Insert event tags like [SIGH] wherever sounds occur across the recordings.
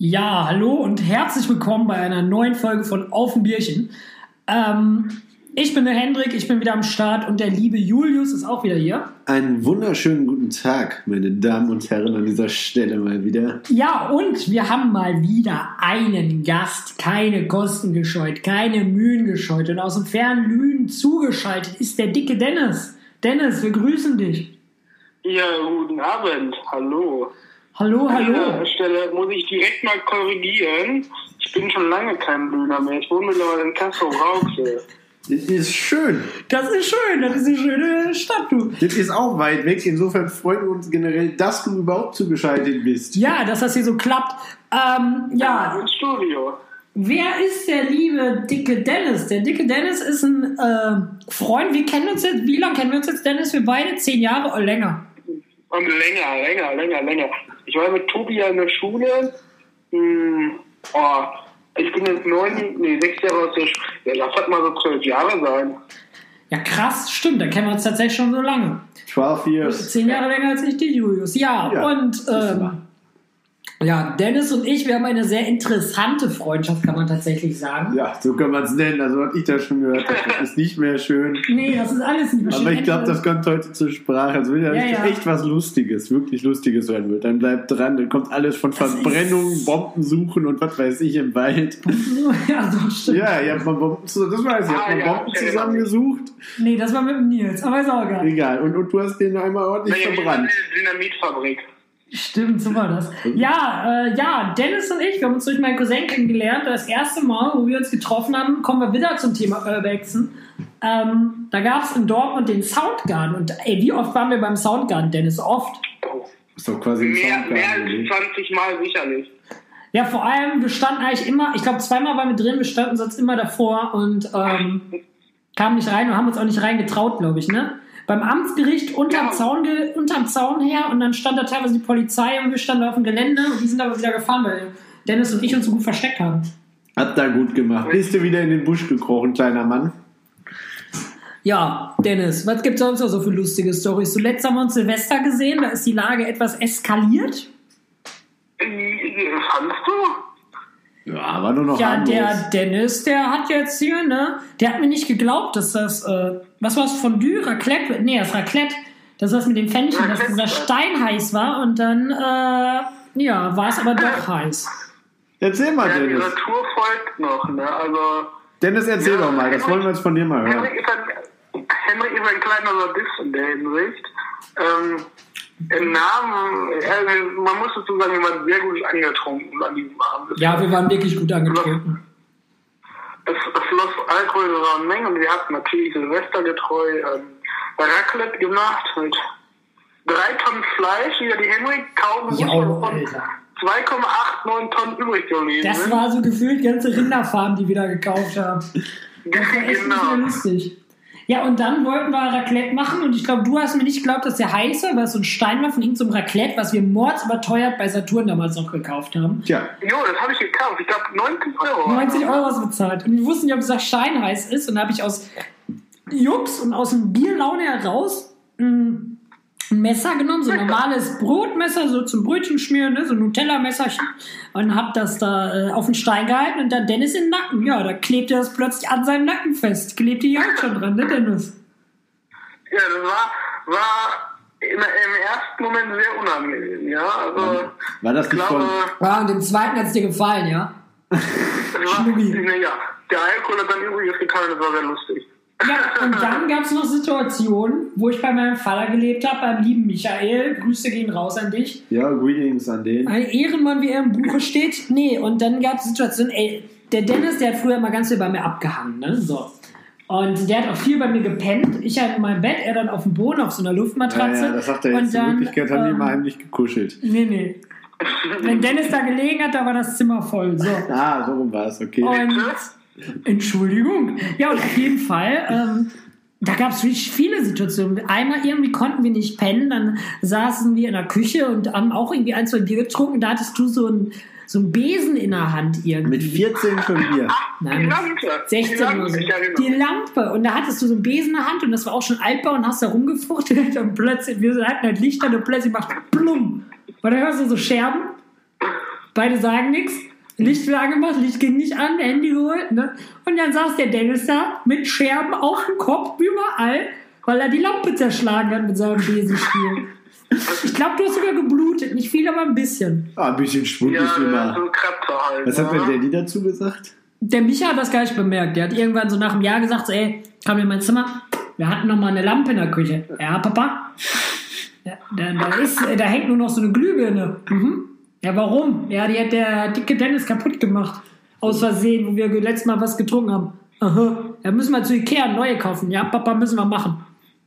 Ja, hallo und herzlich willkommen bei einer neuen Folge von Auf dem Bierchen. Ähm, ich bin der Hendrik, ich bin wieder am Start und der liebe Julius ist auch wieder hier. Einen wunderschönen guten Tag, meine Damen und Herren, an dieser Stelle mal wieder. Ja, und wir haben mal wieder einen Gast, keine Kosten gescheut, keine Mühen gescheut und aus dem fernen Lünen zugeschaltet ist der dicke Dennis. Dennis, wir grüßen dich. Ja, guten Abend. Hallo. Hallo, An hallo. dieser Stelle muss ich direkt mal korrigieren. Ich bin schon lange kein Döner mehr. Ich wohne mittlerweile in Kassel-Rauxel. Das ist schön. Das ist schön, das ist eine schöne Stadt, du. Das ist auch weit weg. Insofern freuen wir uns generell, dass du überhaupt zugeschaltet bist. Ja, dass das hier so klappt. Ähm, ja, Ins Studio. Wer ist der liebe dicke Dennis? Der dicke Dennis ist ein äh, Freund. Wir kennen uns jetzt, wie lange kennen wir uns jetzt, Dennis? Wir beide zehn Jahre oder länger. Und länger, länger, länger, länger. Ich war mit Tobi ja in der Schule. Hm, oh, ich bin jetzt neun, nee, sechs Jahre aus der Schule. Ja, lass halt mal so zwölf Jahre sein. Ja, krass, stimmt. Da kennen wir uns tatsächlich schon so lange. 12 years. Zehn Jahre länger als ich, die Julius. Ja, Ja, und ähm, ja, Dennis und ich, wir haben eine sehr interessante Freundschaft, kann man tatsächlich sagen. Ja, so kann man es nennen. Also, was ich da schon gehört habe, das [LAUGHS] ist nicht mehr schön. Nee, das ist alles nicht mehr Aber schön. ich glaube, das kommt heute zur Sprache. Also, wenn ja, Ja, ja. echt was Lustiges, wirklich Lustiges sein wird, dann bleibt dran. Dann kommt alles von Das ist- Bomben suchen und was weiß ich im Wald. [LAUGHS] ja, so stimmt. Ja, ihr habt mal Bomben zusammen, das weiß ich, ihr habt Ah, mal ja, Bomben erinnere zusammengesucht. Nee, das war mit dem Nils, aber ist auch geil. Egal. Und, und du hast den einmal ordentlich Naja, wir sind verbrannt. eine Dynamitfabrik. Stimmt, so war das. Ja, äh, ja, Dennis und ich, wir haben uns durch meinen Cousin kennengelernt. Das erste Mal, wo wir uns getroffen haben, kommen wir wieder zum Thema Urbexen. Ähm, da gab es in Dortmund den Soundgarden. Und ey, wie oft waren wir beim Soundgarden, Dennis? Oft. Ist doch quasi ein Mehr, Soundgarten, mehr als oder? 20 Mal sicherlich. Ja, vor allem, wir standen eigentlich immer, ich glaube, zweimal waren wir drin, wir standen sonst immer davor und ähm, kamen nicht rein und haben uns auch nicht reingetraut, glaube ich, ne? Beim Amtsgericht unterm, Ja. Zaun, ge- unterm Zaun her und dann stand da teilweise die Polizei und wir standen auf dem Gelände und die sind aber wieder gefahren, weil Dennis und ich uns so gut versteckt haben. Hat da gut gemacht. Bist du wieder in den Busch gekrochen, kleiner Mann? Ja, Dennis, was gibt sonst noch so für lustige Storys? Zuletzt haben wir uns Silvester gesehen, da ist die Lage etwas eskaliert. Äh, Fandst du? Ja, war nur noch Ja, harmlos. der Dennis, der hat jetzt hier, ne, der hat mir nicht geglaubt, dass das, äh, was war es, Fondue, Raclette, nee, das Raclette, das was mit dem Fännchen, dass dieser Stein heiß war und dann, äh, ja, war es aber doch heiß. Erzähl mal, Ja, die Dennis. Natur folgt noch, ne? Also, Dennis, erzähl Ja, doch mal. Das wollen wir jetzt von dir mal hören. Henrik ist ein, Henrik ist ein kleiner Sadist in der Hinsicht. Ähm, Im Namen, äh, man muss dazu sagen, wir waren sehr gut angetrunken an diesem Abend. Ja, wir waren wirklich gut angetrunken. Es, es floss Alkohol in rauen Mengen und wir hatten natürlich Silvestergetreu ähm, Raclette gemacht mit drei Tonnen Fleisch, wie die Henrik kaum Ja, wusste, von Alter. 2,89 Tonnen übrig geblieben Das war so gefühlt ganze Rinderfarm, die wir da gekauft haben. Das war echt [LAUGHS] genau. lustig. Ja, und dann wollten wir Raclette machen und ich glaube, du hast mir nicht geglaubt, dass der heiß war, weil es so ein Stein war von irgendeinem Raclette, was wir mordsüberteuert bei Saturn damals noch gekauft haben. Tja, Jo, das habe ich gekauft. Ich glaube 90 Euro. 90 Euro hast du bezahlt. Und wir wussten nicht, ob dieser Stein heiß ist. Und da habe ich aus Jux und aus dem Bierlaune heraus ein ein Messer genommen, so ein normales Brotmesser, so zum Brötchen schmieren, ne? so ein Nutella-Messerchen. Und hab das da äh, auf den Stein gehalten und dann Dennis in den Nacken. Ja, da klebte das plötzlich an seinem Nacken fest. Klebte die Haut schon dran, ne, Dennis? Ja, das war, war im, im ersten Moment sehr unangenehm, ja. Also, war das ich nicht glaube, von. Ja, und dem zweiten hat's dir gefallen, ja? [LAUGHS] Schnucki. ja, der Alkohol hat dann übrigens getan, das war sehr lustig. Ja, und dann gab es noch Situationen, wo ich bei meinem Vater gelebt habe, beim lieben Michael. Grüße gehen raus an dich. Ja, Greetings an den. Ein Ehrenmann, wie er im Buche steht. Nee, und dann gab es Situationen, ey, der Dennis, der hat früher mal ganz viel bei mir abgehangen, ne? So. Und der hat auch viel bei mir gepennt. Ich halt in meinem Bett, er dann auf dem Boden, auf so einer Ja, Luftmatratze. ja, das sagt er Und jetzt. In dann, Wirklichkeit haben die ähm, immer heimlich gekuschelt. Nee, nee. Wenn Dennis da gelegen hat, da war das Zimmer voll. So. [LAUGHS] Ah, so rum war es, okay. Und Entschuldigung. Ja, und auf jeden Fall, ähm, da gab es wirklich viele Situationen. Einmal irgendwie konnten wir nicht pennen, dann saßen wir in der Küche und haben auch irgendwie ein, zwei Bier getrunken. Da hattest du so ein so Besen in der Hand irgendwie. Mit 14 schon Bier. Nein, Die Lampe. 16 die Lampe, Die. Lampe. Und da hattest du so ein Besen in der Hand und das war auch schon altbau und hast da rumgefuchtelt und plötzlich, wir hatten halt Lichter und plötzlich macht Plum. Und dann hörst du so Scherben. Beide sagen nichts. Licht wieder angemacht, Licht ging nicht an, Handy geholt, ne? Und dann saß der Dennis da mit Scherben auf dem Kopf überall, weil er die Lampe zerschlagen hat mit seinem Besenstiel. [LAUGHS] Ich glaube, du hast sogar geblutet. Nicht viel, aber ein bisschen. Ah, ein bisschen Schwund Ja, ist immer. so halt. Was hat ne? denn Daddy dazu gesagt? Der Micha hat das gar nicht bemerkt. Der hat irgendwann so nach einem Jahr gesagt, so, ey, komm in mein Zimmer. Wir hatten noch mal eine Lampe in der Küche. Ja, Papa? Ja, da, da, ist, da hängt nur noch so eine Glühbirne. Mhm. Ja, warum? Ja, die hat der dicke Dennis kaputt gemacht. Aus Versehen, wo wir letztes Mal was getrunken haben. Aha. Da müssen wir zu Ikea neue kaufen. Ja, Papa, müssen wir machen.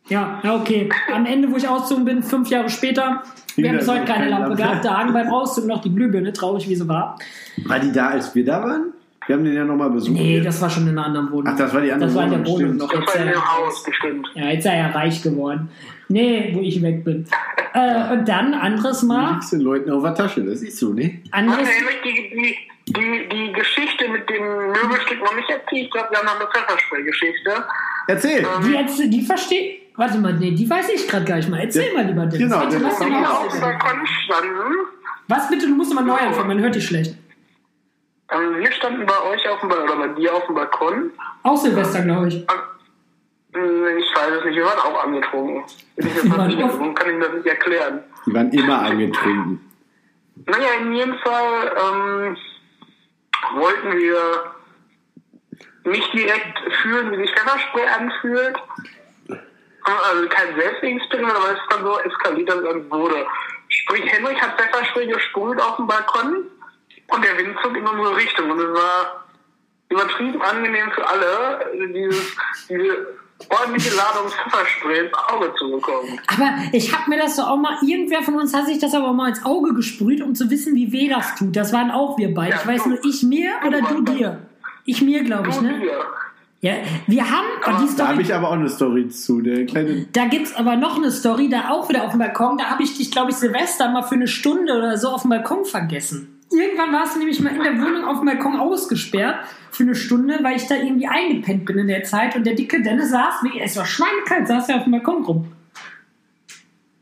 Ja, ja, okay. Am Ende, wo ich auszogen bin, fünf Jahre später, wir haben bis heute keine Lampe gehabt. Da hang beim Auszug noch die Glühbirne, traurig wie sie war. War die da, als wir da waren? Wir haben den ja nochmal besucht. Nee, das war schon in einer anderen Wohnung. Ach, das war die andere Das war in der Wohnung, Wohnung. stimmt. noch. Das Jetzt, war in dem Haus bestimmt. ja, jetzt sei er reich geworden. Nee, wo ich weg bin. Äh, und dann anderes Du Mal. liegst den Leuten auf der Tasche, das ist so, ne? Anderes, du eigentlich die, die, die, die Geschichte mit dem Möbelstück noch nicht erzählt? Ich glaube, wir haben noch eine Pfefferspray-Geschichte. Erzähl! die jetzt, die versteht. Warte mal, nee, die weiß ich gerade gar nicht mal. Erzähl mal lieber, Dennis. Genau, Warte, mal auf dem. Balkon standen. Was bitte? Du musst mal neu anfangen, man hört dich schlecht. Also wir standen bei euch auf dem Balkon, oder bei dir auf dem Balkon. Auch Silvester, glaube ich. Hm, Ich weiß es nicht, wir waren auch angetrunken. Ich kann ich das nicht erklären. Die waren immer angetrunken. Naja, in jedem Fall ähm, wollten wir nicht direkt fühlen, wie sich Pfefferspray anfühlt. Also kein Selbstexperiment, aber es ist dann so eskaliert, dass es dann wurde. Sprich, Henrik hat Pfefferspray gesprüht auf dem Balkon und der Wind zog in unsere Richtung. Und es war übertrieben angenehm für alle, dieses, diese ordentliche Ladung Pfefferspray ins Auge zu bekommen. Aber ich habe mir das so auch mal, irgendwer von uns hat sich das aber mal ins Auge gesprüht, um zu wissen, wie weh das tut. Das waren auch wir beide. Ja, ich weiß du. nur, ich mir oder du Du. dir? Ich mir, glaube ich, ne? hier. Ja, wir haben, und die Da habe Story, ich aber auch eine Story zu. Der kleine. da gibt's aber noch eine Story, da auch wieder auf dem Balkon. Da habe ich dich, glaube ich, Silvester mal für eine Stunde oder so auf dem Balkon vergessen. Irgendwann warst du nämlich mal in der Wohnung auf dem Balkon ausgesperrt für eine Stunde, weil ich da irgendwie eingepennt bin in der Zeit und der dicke Dennis saß, wie, es war schweinekalt, saß ja auf dem Balkon rum.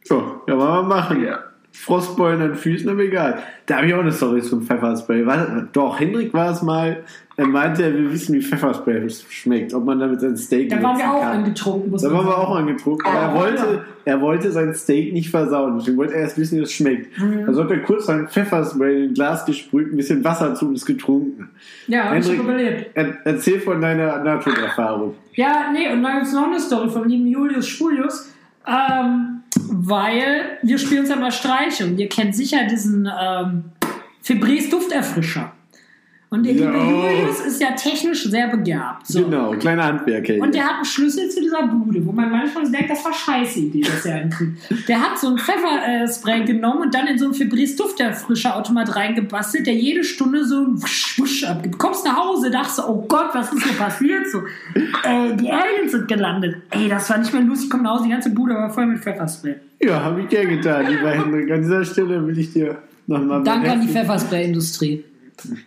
So, ja, wollen wir machen. Ja. Frostbeulen an den Füßen, aber egal. Da habe ich auch eine Story zum Pfefferspray. War, doch, Hendrik war es mal. Er meinte, er will wissen, wie Pfefferspray schmeckt. Ob man damit sein Steak Da waren wir auch kann. angetrunken, Da waren wir auch angetrunken. Aber er wollte, er wollte sein Steak nicht versauen. Deswegen wollte er erst wissen, wie es schmeckt. Mhm. Also hat er kurz sein Pfefferspray in ein Glas gesprüht, ein bisschen Wasser zu und es getrunken. Ja, hab ich Hendrik, überlebt. er, erzähl von deiner Nahtoderfahrung. Ja, nee, und dann gibt's noch eine Story vom lieben Julius Spulius. Ähm, weil wir spielen uns ja mal Streiche und ihr kennt sicher diesen ähm, Febreze Dufterfrischer. Und der Ja. liebe Julius ist ja technisch sehr begabt. So. Genau, kleiner Handwerker. Und der hat einen Schlüssel zu dieser Bude, wo man manchmal so denkt, das war scheiße Idee, dass er einen kriegt. Der hat so ein Pfefferspray genommen und dann in so einen Febreze Dufterfrischer Automat reingebastelt, der jede Stunde so ein wusch, wusch abgibt. Kommst nach Hause, dachtest du, oh Gott, was ist hier passiert? So, äh, die Aliens sind gelandet. Ey, das war nicht mehr lustig. Komm nach Hause, die ganze Bude war voll mit Pfefferspray. ja, habe ich gern getan, lieber Hendrik. An dieser Stelle will ich dir nochmal Danke an die Pfefferspray-Industrie.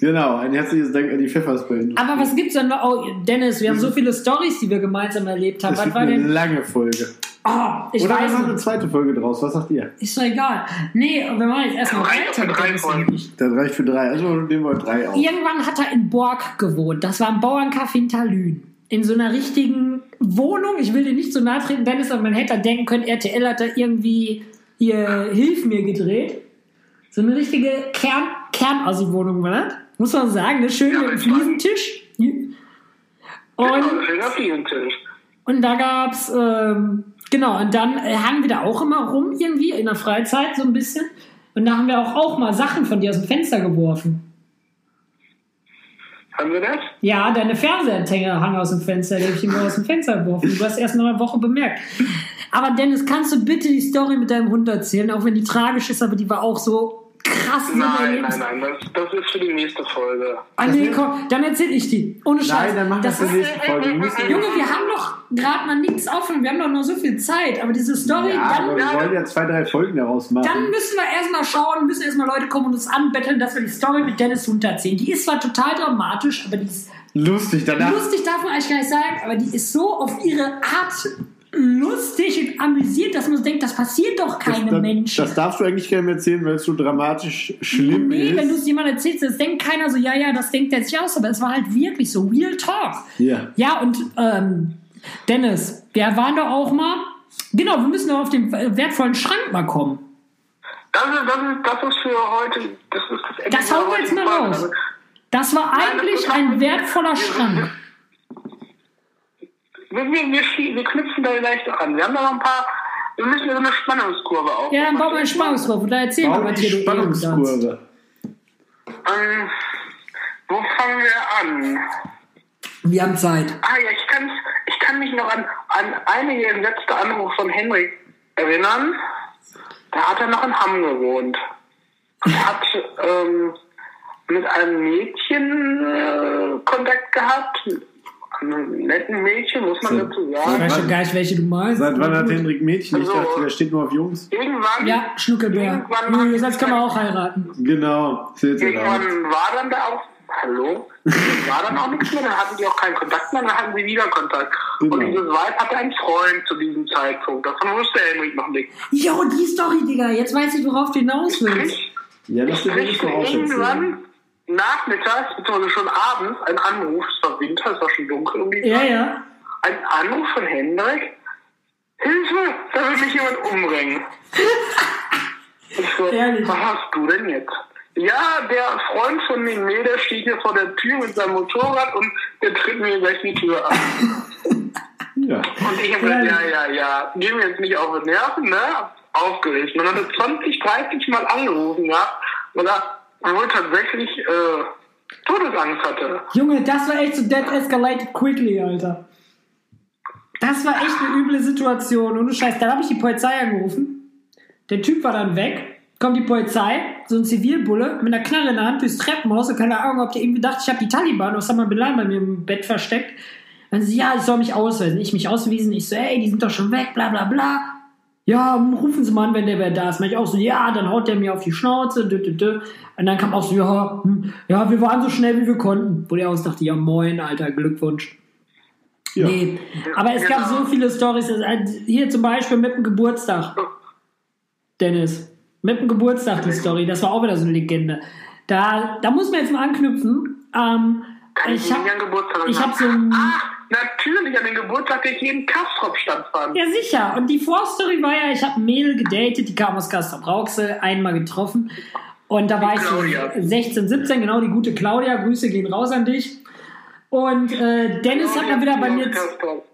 Genau, ein herzliches Dank an die Pfefferspray. Aber was gibt's denn noch? Oh, Dennis, wir haben so viele Stories, die wir gemeinsam erlebt haben. Das Was wird war eine denn? lange Folge. Oh, ich Oder wir weiß machen eine nicht. zweite Folge draus. Was sagt ihr? Ist doch egal. Nee, wir machen jetzt erstmal Reicht weiter. für drei Folgen. Das reicht für drei. Also nehmen wir drei auf. Irgendwann hat er in Borg gewohnt. Das war ein Bauerncafé in Talün. In so einer richtigen Wohnung. Ich will dir nicht so nahe treten, Dennis, aber man hätte denken können, RTL hat da irgendwie hier Hilf mir gedreht. So eine richtige Kern, Kernassi-Wohnung das. Muss man sagen, ne? Schön Ja, das war- Fliesentisch. Und Genau. Und da gab's, ähm, genau, und dann äh, hangen wir da auch immer rum irgendwie in der Freizeit so ein bisschen. Und da haben wir auch, auch mal Sachen von dir aus dem Fenster geworfen. Haben wir das? Ja, deine Fernsehantenna hang aus dem Fenster, die hab ich immer aus dem Fenster geworfen. Du hast erst nach einer Woche bemerkt. Aber Dennis, kannst du bitte die Story mit deinem Hund erzählen, auch wenn die tragisch ist, aber die war auch so krass. Nein, nein, nein, das, das ist für die nächste Folge. Ah, nee, komm, dann erzähl ich die. Ohne Scheiß. Nein, dann machen wir das ist, der nächsten Folge. Junge, wir haben doch gerade mal nichts offen. Wir haben doch noch so viel Zeit. Aber diese Story, ja, dann aber wir wollen ja zwei, drei Folgen daraus machen. Dann müssen wir erstmal schauen, müssen erstmal Leute kommen und uns anbetteln, dass wir die Story mit Dennis Hund erzählen. Die ist zwar total dramatisch, aber die ist Lustig, danach. lustig, darf man eigentlich gar nicht sagen, aber die ist so auf ihre Art lustig und amüsiert, dass man so denkt, das passiert doch keine das, Menschen. Das darfst du eigentlich keinem erzählen, weil es so dramatisch schlimm nee, ist. wenn du es jemandem erzählst, das denkt keiner so, ja, ja, das denkt der sich aus, aber es war halt wirklich so, real talk. Ja. Ja, und ähm, Dennis, wir waren doch auch mal, genau, wir müssen doch auf den wertvollen Schrank mal kommen. Das ist, das ist, das ist für heute, das ist das Ende Das hauen wir jetzt mal raus. Das war eigentlich ein wertvoller Schrank. Wir, wir, wir, wir knüpfen da gleich noch an. Wir haben da noch ein paar, wir müssen so eine Spannungskurve aufbauen. Ja, dann bauen wir eine Spannungskurve. Da erzähl mal, was die hier. Spannungskurve. Ähm, wo fangen wir an? Wir haben Zeit. Ah ja, ich, kann's, ich kann mich noch an, an einige letzte Anruf von Henrik erinnern. Da hat er noch in Hamm gewohnt. Und [LAUGHS] hat ähm, mit einem Mädchen äh, Kontakt gehabt. Netten Mädchen, muss man So. dazu Ich sagen. weiß schon gar nicht, welche du meinst. Seit wann hat Gut. Henrik Mädchen? Ich Also- dachte, der steht nur auf Jungs. Irgendwann, Ja, Schnuckelbär. Irgendwann- Julius, jetzt kann man auch heiraten. Genau. Irgendwann war dann da auch, hallo, [LAUGHS] war dann auch nichts mehr, dann hatten die auch keinen Kontakt mehr, dann hatten sie wieder Kontakt. Genau. Und dieses Weib hatte einen Freund zu diesem Zeitpunkt. Davon wusste Henrik noch nichts. Jo, die Story, Digga. Jetzt weiß ich, worauf du hinaus willst. Ich Ja, das auserzählen. irgendwann nachmittags, beziehungsweise schon abends, ein Anruf, es war Winter, es war schon dunkel um die Ja, Zeit, ja. ein Anruf von Hendrik, Hilfe, da will mich jemand umbringen. Ich so, Ehrlich? was hast du denn jetzt? Ja, der Freund von dem Mädel steht hier vor der Tür mit seinem Motorrad und der tritt mir gleich die Tür an. [LAUGHS] Ja. Und ich habe gesagt, ja, ja, ja, geh mir jetzt nicht auf die Nerven, ne? Aufgeregt. Man hat 20, 30 Mal angerufen, ja, weil er wohl tatsächlich äh, Todesangst hatte. Junge, das war echt so dead escalated quickly, Alter. Das war echt eine üble Situation. Ohne Scheiß. Dann habe ich die Polizei angerufen. Der Typ war dann weg. Kommt die Polizei, so ein Zivilbulle, mit einer Knarre in der Hand durchs Treppenhaus und keine Ahnung, ob der irgendwie dachte, ich habe die Taliban Osama Bin Laden bei mir im Bett versteckt. Dann sie, ja, ich soll mich ausweisen. Ich mich ausgewiesen. Ich so, ey, die sind doch schon weg, bla bla bla. Ja, rufen Sie mal an, wenn der wer da ist. Mach ich auch so, ja, dann haut der mir auf die Schnauze. Dü, dü, dü. Und dann kam auch so, ja, hm, ja, wir waren so schnell, wie wir konnten. Wo der aus dachte, ja, moin, Alter, Glückwunsch. Ja. Nee, aber es gab so viele Stories. Hier zum Beispiel mit dem Geburtstag. Dennis, mit dem Geburtstag die Story. Das war auch wieder so eine Legende. Da, da muss man jetzt mal anknüpfen. Ähm, ich habe hab so ein. Ah, natürlich, an den Geburtstag, der hier im Kastrop-Stand fand. Ja, sicher. Und die Vorstory war ja, ich habe ein Mädel gedatet, die kam aus Castrop-Rauxel, einmal getroffen. Und da war ich so Claudia. 16, 17, genau, die gute Claudia. Grüße gehen raus an dich. Und äh, Dennis hat mal wieder bei mir... Kastrop.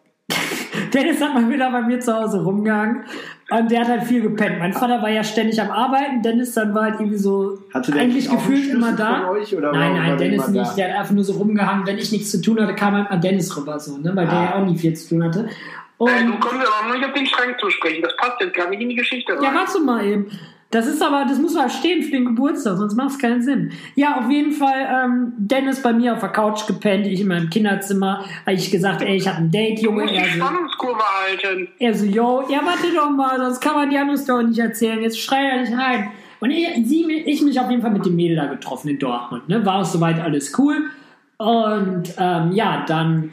Dennis hat mal wieder bei mir zu Hause rumgehangen und der hat halt viel gepennt. Mein Vater war ja ständig am Arbeiten, Dennis dann war halt irgendwie so Hatte der eigentlich nicht auch einen gefühlt immer da. von euch, oder nein, nein, der Dennis nicht. da? Der hat einfach nur so rumgehangen. Wenn ich nichts zu tun hatte, kam halt mal Dennis rüber so, ne? weil der Ah. ja auch nie viel zu tun hatte. Und, Äh, du kommst aber noch nicht auf den Schrank zu sprechen. Das passt jetzt gar nicht in die Geschichte. ja, rein. warte mal eben. Das ist aber, das muss mal stehen für den Geburtstag, sonst macht es keinen Sinn. Ja, auf jeden Fall, ähm, Dennis bei mir auf der Couch gepennt, ich in meinem Kinderzimmer, habe ich gesagt, ey, ich habe ein Date, Junge. musst die Er so, Spannungskurve halten. Er so, yo, ja, warte doch mal, sonst kann man die andere Story nicht erzählen. Jetzt schrei ja nicht rein. Und ich, sie, ich mich auf jeden Fall mit dem Mädel da getroffen in Dortmund. Ne? War auch soweit alles cool. Und ähm, ja, dann,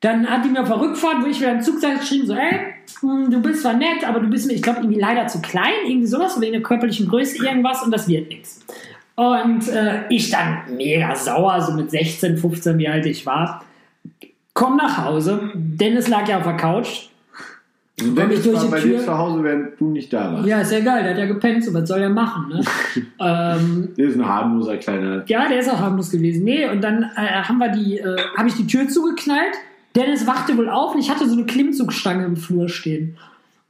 dann hat die mir auf der Rückfahrt, wo ich wieder im Zug saß, geschrieben, so, ey, hm, du bist zwar nett, aber du bist mir, ich glaube, irgendwie leider zu klein, irgendwie sowas, wegen der körperlichen Größe irgendwas und das wird nichts. Und äh, ich dann mega sauer, so mit 16, 15, wie alt ich war. Komm nach Hause. Dennis lag ja auf der Couch. Und ich Dennis durch war die bei Tür? dir zu Hause, während du nicht da warst. Ja, ist ja geil, der hat ja gepennt, so was soll er machen, ne? [LAUGHS] ähm, Der ist ein harmloser kleiner. ja, der ist auch harmlos gewesen. Nee, und dann äh, haben wir die, äh, habe ich die Tür zugeknallt. Dennis wachte wohl auf und ich hatte so eine Klimmzugstange im Flur stehen.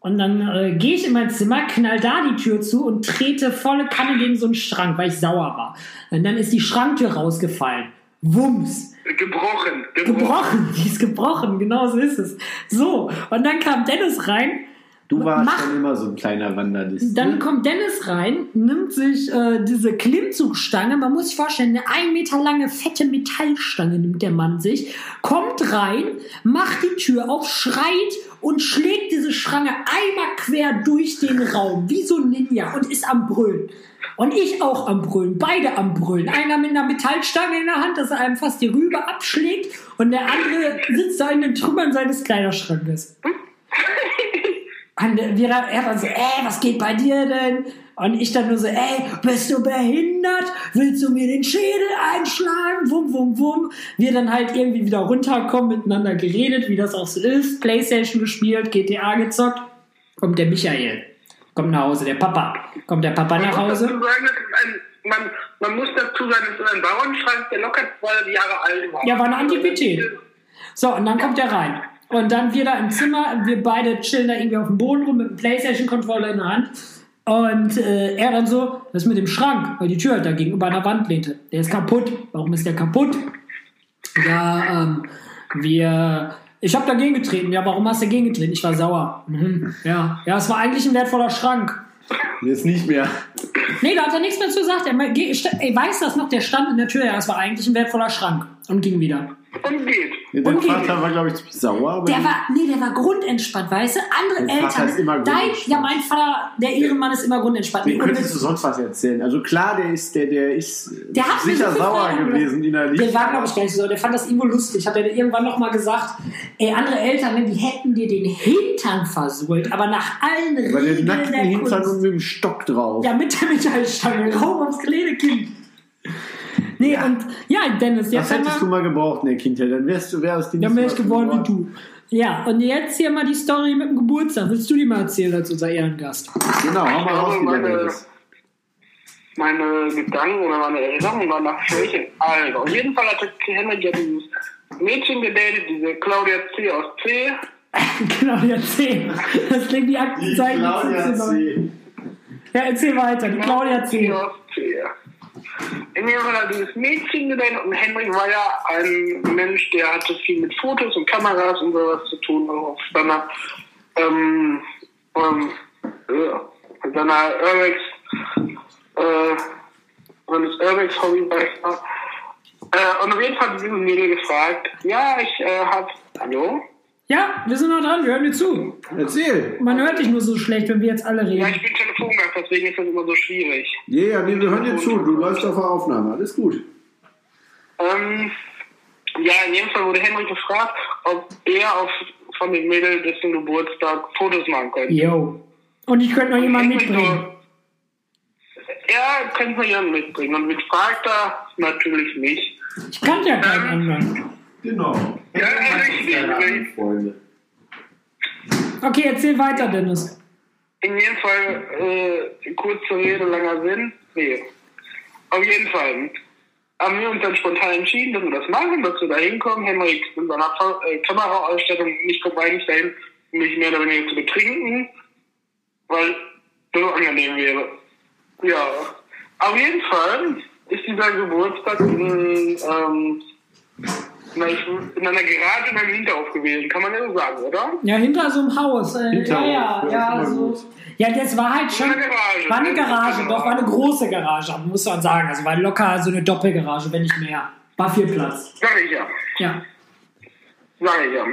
Und dann äh, gehe ich in mein Zimmer, knall da die Tür zu und trete volle Kanne gegen so einen Schrank, weil ich sauer war. Und dann ist die Schranktür rausgefallen. Wumms. Gebrochen. Gebrochen. Gebrochen. Die ist gebrochen, genau so ist es. So, und dann kam Dennis rein Du warst Mach- schon immer so ein kleiner Wanderlist. Dann ne? kommt Dennis rein, nimmt sich äh, diese Klimmzugstange, man muss sich vorstellen, eine ein Meter lange fette Metallstange nimmt der Mann sich, kommt rein, macht die Tür auf, schreit und schlägt diese Schrange einmal quer durch den Raum, wie so ein Ninja und ist am Brüllen. Und ich auch am Brüllen, beide am Brüllen. Einer mit einer Metallstange in der Hand, dass er einem fast die Rübe abschlägt und der andere sitzt da in den Trümmern seines Kleiderschrankes. [LAUGHS] Und wir er dann so, ey, was geht bei dir denn? Und ich dann nur so, ey, bist du behindert? Willst du mir den Schädel einschlagen? Wum, wum, wum. Wir dann halt irgendwie wieder runterkommen, miteinander geredet, wie das auch so ist. Playstation gespielt, GTA gezockt. Kommt der Michael. Kommt nach Hause, der Papa. Kommt der Papa nach Hause. sagen, ein, man, man muss dazu sagen, das ist ein Bauernschrank, der locker 200 Jahre alt war. Ja, war eine Antiquität. So, und dann kommt er rein. Und dann wir da im Zimmer, wir beide chillen da irgendwie auf dem Boden rum mit dem Playstation-Controller in der Hand. Und äh, er dann so, das mit dem Schrank, weil die Tür halt da gegenüber an der Wand lehnte. Der ist kaputt. Warum ist der kaputt? Ja, ähm, wir. Ich habe dagegen getreten. Ja, warum hast du dagegen getreten? Ich war sauer. Mhm. Ja, ja, es war eigentlich ein wertvoller Schrank. Jetzt nicht mehr. Nee, da hat er nichts mehr zu gesagt. Er, ey, weiß das noch? Der stand in der Tür. Ja, es war eigentlich ein wertvoller Schrank. Und ging wieder. Und geht. Ja, Dein. Vater war, glaube ich, ziemlich sauer. Aber Der war, nee, der war grundentspannt, weißt du? Andere Dein Vater Eltern. ist immer dein, grundentspannt. ja, mein Vater, der Ehrenmann ist immer grundentspannt. Wie Und könntest du sonst was erzählen? Also klar, der ist, der, der ist Der sicher so sauer Fragen gewesen innerlich. Der war, glaube ich, gar nicht so. Der fand das irgendwo lustig. Hat er irgendwann noch mal gesagt, ey, andere Eltern, ne, die hätten dir den Hintern versohlt, aber nach allen Über den Regeln nackten der Hintern Kunst. und mit dem Stock drauf. Ja, mit der Metallstange. Raum aufs kleine Kind. Nee, und ja, Dennis, jetzt das haben hättest du wir... mal gebraucht in der Kindheit. Dann wärst du, wärst du Dann wäre ich geworden wie du. Ja, und jetzt hier mal die Story mit dem Geburtstag. Willst du die mal erzählen als unser Ehrengast? Genau, hau mal raus, wie meine, der ist. meine Gedanken oder meine Erinnerungen waren nach Schwächen. Also, auf jeden Fall hatte Henrik ja dieses Mädchen gedatet, diese Claudia C. aus C. [LAUGHS] Claudia C. Das klingt wie Aktenzeichen. Claudia C. Ja, erzähl weiter. Die Claudia C. aus C. In jedem Fall hat dieses Mädchen gedatet und Henrik war ja ein Mensch, der hatte viel mit Fotos und Kameras und sowas zu tun, auch auf seiner, ähm, ähm, äh, seiner Urbex, äh, seines Urbex Hobby war ich noch. Äh, und auf jeden Fall hat diese Mädel gefragt, ja, ich äh, hab, hallo? Ja, wir sind noch dran. Wir hören dir zu. Erzähl. Man hört dich nur so schlecht, wenn wir jetzt alle Ja, reden. ich bin Telefongast, deswegen ist das immer so schwierig. Ja, ja, nee, wir hören dir zu. Du läufst auf der Aufnahme. Alles gut. Ähm, ja, in jedem Fall wurde Henrik gefragt, ob er auf, von dem Mädel dessen Geburtstag Fotos machen könnte. Jo. Und ich könnte noch jemanden mitbringen. Ja, könnte man jemanden mitbringen. Und mit fragt er natürlich nicht. Ich kannte ja keinen anderen. Genau. Ja, also ich. Freunde. Okay, erzähl weiter, Dennis. In jedem Fall, äh, kurze Rede, langer Sinn. Nee. Auf jeden Fall haben wir uns dann spontan entschieden, dass wir das machen, dass wir da hinkommen. Henrik in seiner äh, Kameraausstattung, ich komme eigentlich dahin, um mich mehr oder weniger zu betrinken, weil das so angenehm wäre. Ja. Auf jeden Fall ist dieser Geburtstag in, ähm, na, ich, in einer Garage in einem Hinterhof gewesen, kann man ja so sagen, oder? Ja, hinter so einem Haus. Äh, Hinterhof, ja, ja, ja, So. Ja, das war halt schon. Eine Garage. War eine Garage, doch, war eine große Garage, muss man sagen. Also war locker so eine Doppelgarage, wenn nicht mehr. War viel Platz. Sag ich ja. Ja. Sag ich ja.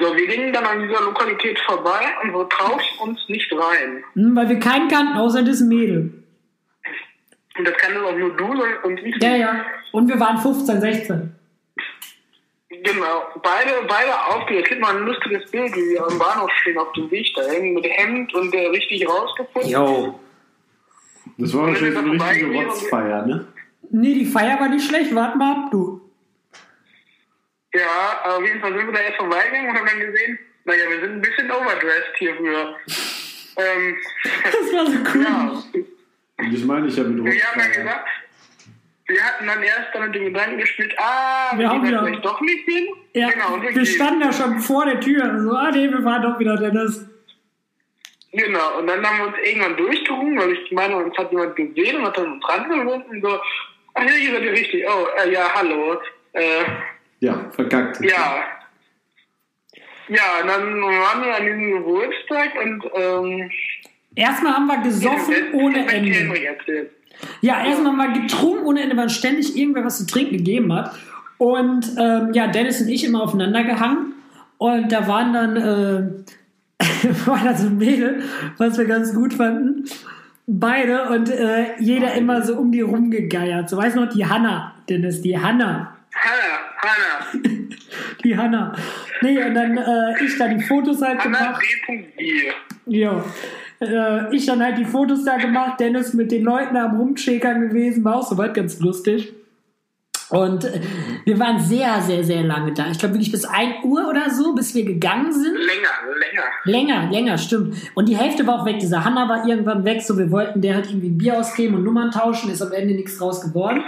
So, wir gingen dann an dieser Lokalität vorbei und wir trauten uns nicht rein. Hm, weil wir keinen kannten, außer das Mädel. Und das kann auch nur du und ich. Ja, ja. Und wir waren 15, 16. Genau. Beide, beide aufgeregt. Gibt mal ein lustiges Bild, wie wir am Bahnhof stehen auf dem Weg dahin mit Hemd und äh, richtig rausgeputzt. Jo. Das war wahrscheinlich so eine da richtige Rotzfeier, ne? Nee, die Feier war nicht schlecht. Warte mal ab, du. Ja, auf jeden Fall sind wir da erst vorbeigegangen und haben dann gesehen, naja, wir sind ein bisschen overdressed hierfür. [LAUGHS] Ähm, Das war so cool. [LAUGHS] ja. Das meine ich ja mit Wir haben dann Rotzfeier. gesagt, wir hatten dann erst dann mit dem Gedanken gespielt, ah, Wir wir haben gehen wieder- da vielleicht doch nicht hin. Ja, genau, wir, wir standen ja schon vor der Tür. So, ah nee, wir waren doch wieder Dennis. Genau, und dann haben wir uns irgendwann durchgerungen, weil ich meine, uns hat jemand gesehen und hat dann uns rangewunken und so, ach ja, ihr seid ja richtig, oh, äh, ja, hallo, äh, Ja, verkackt. ja. Ja, und dann waren wir an diesem Geburtstag und, ähm, Erstmal haben wir gesoffen jetzt- ohne Ende. Ja, erstmal wir getrunken ohne Ende, weil ständig irgendwer was zu trinken gegeben hat. Und ähm, ja, Dennis und ich immer aufeinander gehangen. Und da waren dann, äh, [LAUGHS] war da so ein Mädel, was wir ganz gut fanden. Beide und äh, jeder immer so um die rumgegeiert. So weißt du noch, die Hanna, Dennis, die Hanna. Hanna, Hanna. [LAUGHS] Die Hanna. Nee, und dann äh, ich da die Fotos halt Anna gemacht. Ja. Äh, ich dann halt die Fotos da gemacht, Dennis mit den Leuten am Rumschäkern gewesen, war auch soweit ganz lustig. Und äh, wir waren sehr, sehr, sehr lange da. Ich glaube wirklich bis 1 Uhr oder so, bis wir gegangen sind. Länger, länger. Länger, länger, stimmt. Und die Hälfte war auch weg. Diese Hanna war irgendwann weg, so wir wollten der halt irgendwie ein Bier ausgeben und Nummern tauschen, ist am Ende nichts draus geworden.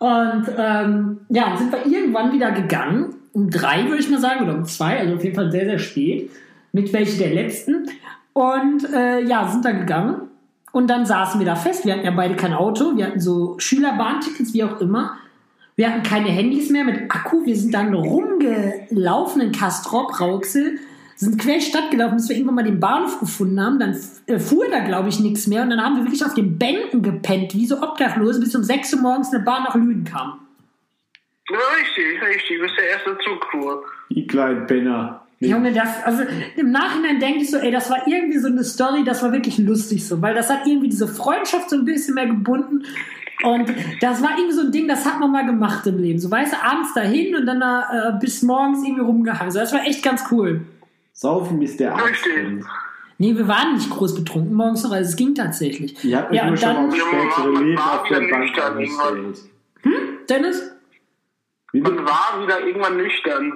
Und ähm, ja, sind wir irgendwann wieder gegangen. Um drei, würde ich mal sagen, oder um zwei, also auf jeden Fall sehr, sehr spät. Mit welche der letzten. Und äh, ja, sind da gegangen. Und dann saßen wir da fest. Wir hatten ja beide kein Auto. Wir hatten so Schülerbahntickets, wie auch immer. Wir hatten keine Handys mehr mit Akku. Wir sind dann rumgelaufen in Kastrop, Rauxel, sind quer Stadt gelaufen, bis wir irgendwann mal den Bahnhof gefunden haben. Dann äh, fuhr da, glaube ich, nichts mehr. Und dann haben wir wirklich auf den Bänken gepennt, wie so Obdachlose, bis um 6 Uhr morgens eine Bahn nach Lüden kam. Ja, richtig, richtig. Bis der erste Zug fuhr. Die kleinen Penner. Junge, das, also im Nachhinein denke ich so, ey, das war irgendwie so eine Story, das war wirklich lustig so, weil das hat irgendwie diese Freundschaft so ein bisschen mehr gebunden. Und das war irgendwie so ein Ding, das hat man mal gemacht im Leben. So, weißt du, abends dahin und dann da, äh, bis morgens irgendwie rumgehangen. So, das war echt ganz cool. Saufen ist der Arzt. Richtig. Nee, wir waren nicht groß betrunken morgens noch, also es ging tatsächlich. Ihr habt euch Ja, nur schon dann- auf spätere Leben auf der Bank angestellt. Dennis? Wie bitte? war wieder irgendwann nüchtern.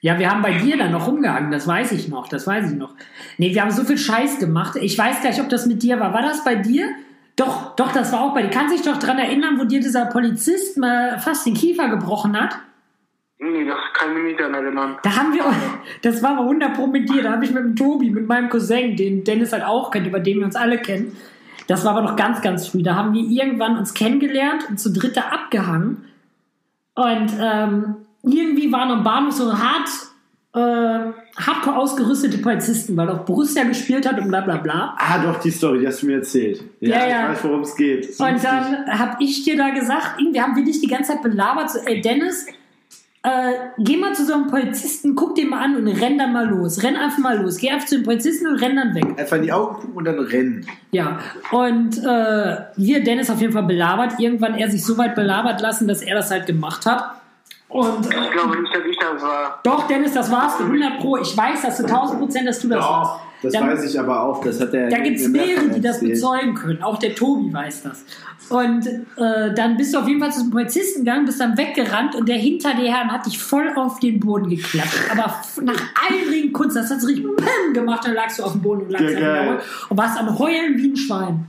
Ja, wir haben bei dir dann noch rumgehangen, das weiß ich noch, das weiß ich noch. Nee, wir haben so viel Scheiß gemacht. Ich weiß gar nicht, ob das mit dir war. War das bei dir? Doch, doch, das war auch bei dir. Kannst dich doch dran erinnern, wo dir dieser Polizist mal fast den Kiefer gebrochen hat? Nee, das kann ich mich nicht daran erinnern. Da haben wir, das war mal 100 Pro mit dir, da habe ich mit dem Tobi, mit meinem Cousin, den Dennis halt auch kennt, über den wir uns alle kennen. Das war aber noch ganz, ganz früh. Da haben wir irgendwann uns kennengelernt und zu dritt da abgehangen. Und ähm, irgendwie waren am Bahnhof so hart, äh, hardcore ausgerüstete Polizisten, weil auch Borussia gespielt hat und bla bla bla. Ah, doch, die Story, die hast du mir erzählt. Ja, Ja, ja. ich weiß, worum es geht. Und lustig. dann habe ich dir da gesagt, irgendwie haben wir dich die ganze Zeit belabert, so, ey Dennis, äh, geh mal zu so einem Polizisten, guck den mal an und renn dann mal los. Renn einfach mal los. Geh einfach zu dem Polizisten und renn dann weg. Einfach in die Augen gucken und dann rennen. Ja, und äh, wir, Dennis, auf jeden Fall belabert. Irgendwann er sich so weit belabert lassen, dass er das halt gemacht hat. Und äh, Ich glaube nicht, dass ich das war. doch, Dennis, das warst du 100 Pro. Ich weiß, dass du 1000 Prozent, dass du das warst. Doch, das Dann- weiß ich aber auch. Das hat er Da gibt es mehrere, die das bezeugen können. Auch der Tobi weiß das. Und äh, dann bist du auf jeden Fall zu einem Polizisten gegangen, bist dann weggerannt und der hinter dir her hat dich voll auf den Boden geklatscht. Aber nach allen Ringen Kunst, das hat so richtig BAM gemacht, dann lagst du auf dem Boden und lagst Ja, und warst am Heulen wie ein Schwein.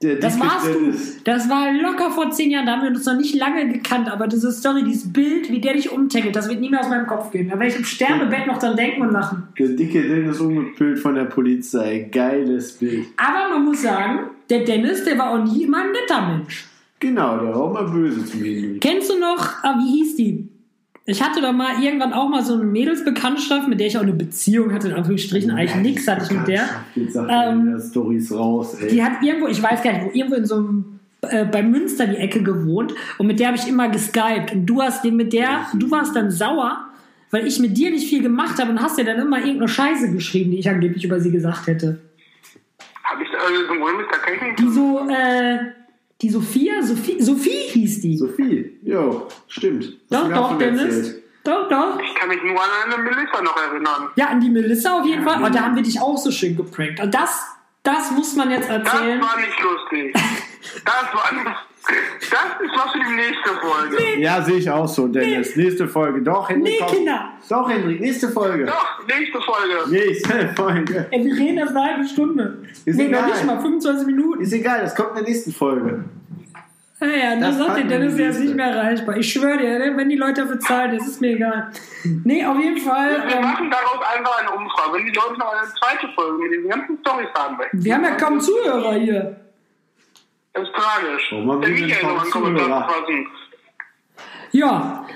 Der Das warst du. Das war locker vor zehn Jahren, da haben wir uns noch nicht lange gekannt, aber diese Story, dieses Bild, wie der dich umtackelt, das wird nie mehr aus meinem Kopf gehen. Da werde ich im Sterbebett noch dran denken und lachen. Der dicke Dennis umgepült von der Polizei. Geiles Bild. Aber man muss sagen, der Dennis, der war auch nie immer ein netter Mensch. Genau, der war auch mal böse zum Hinblick. Kennst du noch, ah, wie hieß die? Ich hatte doch mal irgendwann auch mal so eine Mädelsbekanntschaft, mit der ich auch eine Beziehung hatte, in Anführungsstrichen. Eigentlich nichts hatte ich mit der. Jetzt sagt Ähm, Storys raus, ey. Die hat irgendwo, ich weiß gar nicht wo, irgendwo in so einem, äh, bei Münster die Ecke gewohnt und mit der habe ich immer geskypt. Und du hast den mit der, du warst dann sauer, weil ich mit dir nicht viel gemacht habe und hast dir dann immer irgendeine Scheiße geschrieben, die ich angeblich über sie gesagt hätte. Habe ich also so wohl mit der Technik? Die so, äh, die Sophia, Sophie, Sophie hieß die. Sophie, jo, stimmt. Hast doch, doch, Dennis. erzählt. Doch, doch. Ich kann mich nur an eine Melissa noch erinnern. Ja, an die Melissa auf jeden Ja, Fall. Und da ja. haben wir dich auch so schön geprankt. Und das, das muss man jetzt Das erzählen. war nicht lustig. [LAUGHS] Das war nicht. Das ist was für die nächste Folge. Ja, sehe ich auch so, Dennis. Nächste Folge. Doch, Hendrik. Nee, komm. Kinder. Doch, Hendrik, nächste Folge. Doch, nächste Folge. Nächste Folge. Ey, wir reden erst eine halbe Stunde. Ist nee, noch egal. nicht mal 25 Minuten. Ist egal, das kommt in der nächsten Folge. Ja, ja, da Das sagt der Dennis, der ist nicht mehr erreichbar. Ich schwöre dir, ne, wenn die Leute dafür zahlen, das ist mir egal. Nee, auf jeden Fall. Wir Ähm, machen daraus einfach eine Umfrage. Wenn die Leute noch eine zweite Folge mit diesen ganzen Storys haben möchten. wir haben ja kaum Zuhörer hier. Das ist tragisch. Wir denn Michael kaum noch einen Kommentar verfassen. Ja.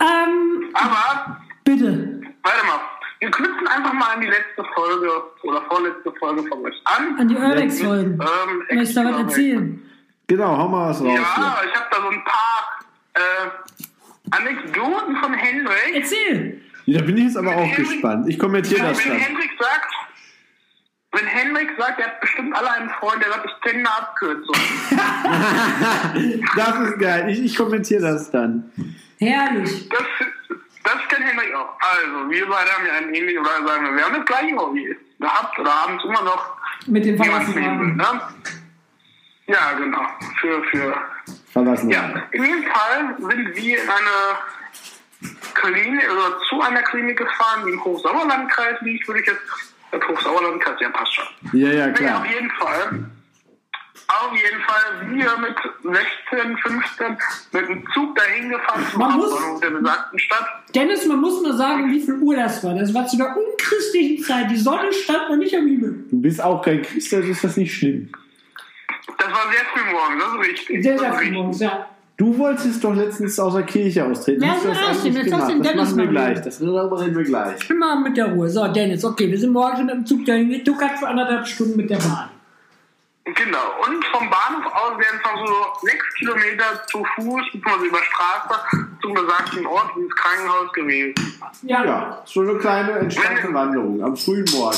Ähm, Aber, bitte. warte mal. Wir knüpfen einfach mal an die letzte Folge oder vorletzte Folge von euch an. An die Urbex-Folgen. Ähm, Möchtest du da was erzählen? Genau, hau mal was raus. Ja, ich habe da so ein paar äh, Anekdoten von Hendrik. Erzähl. hier. Da bin ich jetzt aber auch gespannt. Ich kommentiere das wenn dann. Hendrik sagt, wenn Hendrik sagt, er hat bestimmt alle einen Freund, der sagt, ich kenne eine Abkürzung. [LAUGHS] Das ist geil. Ich, ich kommentiere das dann. Herrlich. Das, Das kennt Henrik auch. Also, wir beide haben ja ein ähnliches, oder sagen wir, wir haben das gleiche Hobby gehabt oder haben es immer noch. Mit dem Wagen. ne? Ja, genau. Für, für Verlassen. Ja, in jedem Fall sind wir in eine Klinik, oder zu einer Klinik gefahren, die im Hochsauerlandkreis liegt, würde ich jetzt, das Hochsauerlandkreis, ja, passt schon. Ja, ja, Nee, klar. auf jeden Fall. Auf jeden Fall, wir mit 16, 15 mit dem Zug dahin gefahren zum Hauptbahnhof der besagten Stadt. Dennis, man muss nur sagen, wie viel Uhr das war. Das war zu der unchristlichen Zeit. Die Sonne stand noch nicht am Himmel. Du bist auch kein Christ, also ist das nicht schlimm. Das war sehr früh morgens, das ist richtig. Sehr, sehr früh morgens, ja. Du wolltest doch letztens aus der Kirche austreten. Ja, Hast du das das hast du, eigentlich jetzt hast du den gemacht? Das Dennis machen wir gleich. Das darüber reden wir gleich. Ich bin mal mit der Ruhe. So, Dennis, okay, wir sind morgen mit dem Zug dahin getuckert für anderthalb Stunden mit der Bahn. Genau. Und vom Bahnhof aus wären es noch so sechs Kilometer zu Fuß, beziehungsweise über Straße, zum besagten Ort, dieses Krankenhaus gewesen. Ja. Ja, so eine kleine entspannte Wanderung am frühen Morgen.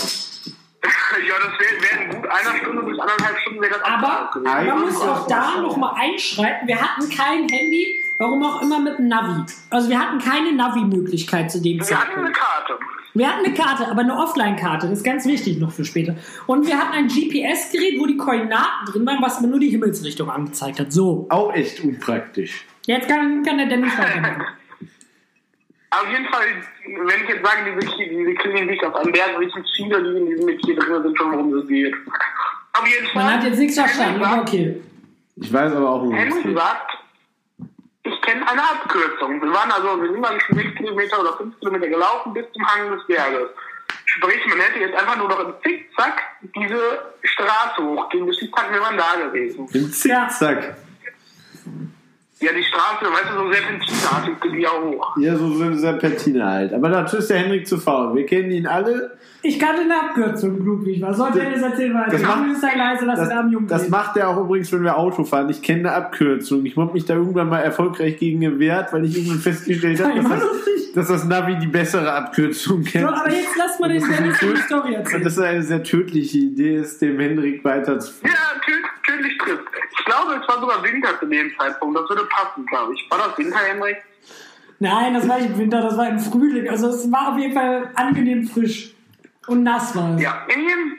[LAUGHS] Ja, das wäre wär gut einer Stunde bis anderthalb Stunden wäre das Aber man muss auch da nochmal einschreiten. Wir hatten kein Handy, warum auch immer mit einem Navi. Also wir hatten keine Navi-Möglichkeit zu dem Wir hatten eine Zeitpunkt. Karte. Wir hatten eine Karte, aber eine Offline-Karte. Das ist ganz wichtig noch für später. Und wir hatten ein GPS-Gerät, wo die Koordinaten drin waren, was aber nur die Himmelsrichtung angezeigt hat. So, Auch echt unpraktisch. jetzt kann, kann der Dennis [LAUGHS] weitermachen. Auf jeden Fall, wenn ich jetzt sage, diese, diese Klinik liegt auf einem Berg, wissen viele, die in diesem Metier drin sind, schon, worum es geht. Auf jeden Fall. Man hat jetzt nichts verstanden, aber okay. Ich weiß aber auch, Henrik geht. sagt, ich kenne eine Abkürzung. Wir waren also, wir sind dann schon 6 Kilometer oder 5 Kilometer gelaufen bis zum Hang des Berges. Sprich, man hätte jetzt einfach nur noch im Zickzack diese Straße hochgehen müssen, dann wäre man da gewesen. Im Zickzack. Ja, die Straße, weißt du, so serpentinartig geht die auch hoch. Ja, so so Serpentine halt. Aber dazu ist der Henrik zu faul. Wir kennen ihn alle. Ich kannte eine Abkürzung, Ludwig. Was soll Dennis erzählen weiter? Das macht- ja leise, lass Das, den armen Jungen das reden. macht er auch übrigens, wenn wir Auto fahren. Ich kenne eine Abkürzung. Ich habe mich da irgendwann mal erfolgreich gegen gewehrt, weil ich irgendwann festgestellt habe, [LAUGHS] dass das, dass das Navi die bessere Abkürzung kennt. So, aber jetzt lass mal den [LAUGHS] Dennis die Story Und erzählen. das ist eine sehr tödliche Idee, ist dem Henrik weiterzuführen. Ja, töd, tödlich trifft. Ich glaube, es war sogar Winter zu dem Zeitpunkt. Das würde passen, glaube ich. War das Winter, Henrik? Nein, das war nicht im Winter, das war im Frühling. Also es war auf jeden Fall angenehm frisch. Und nass war es. Ja, in jedem,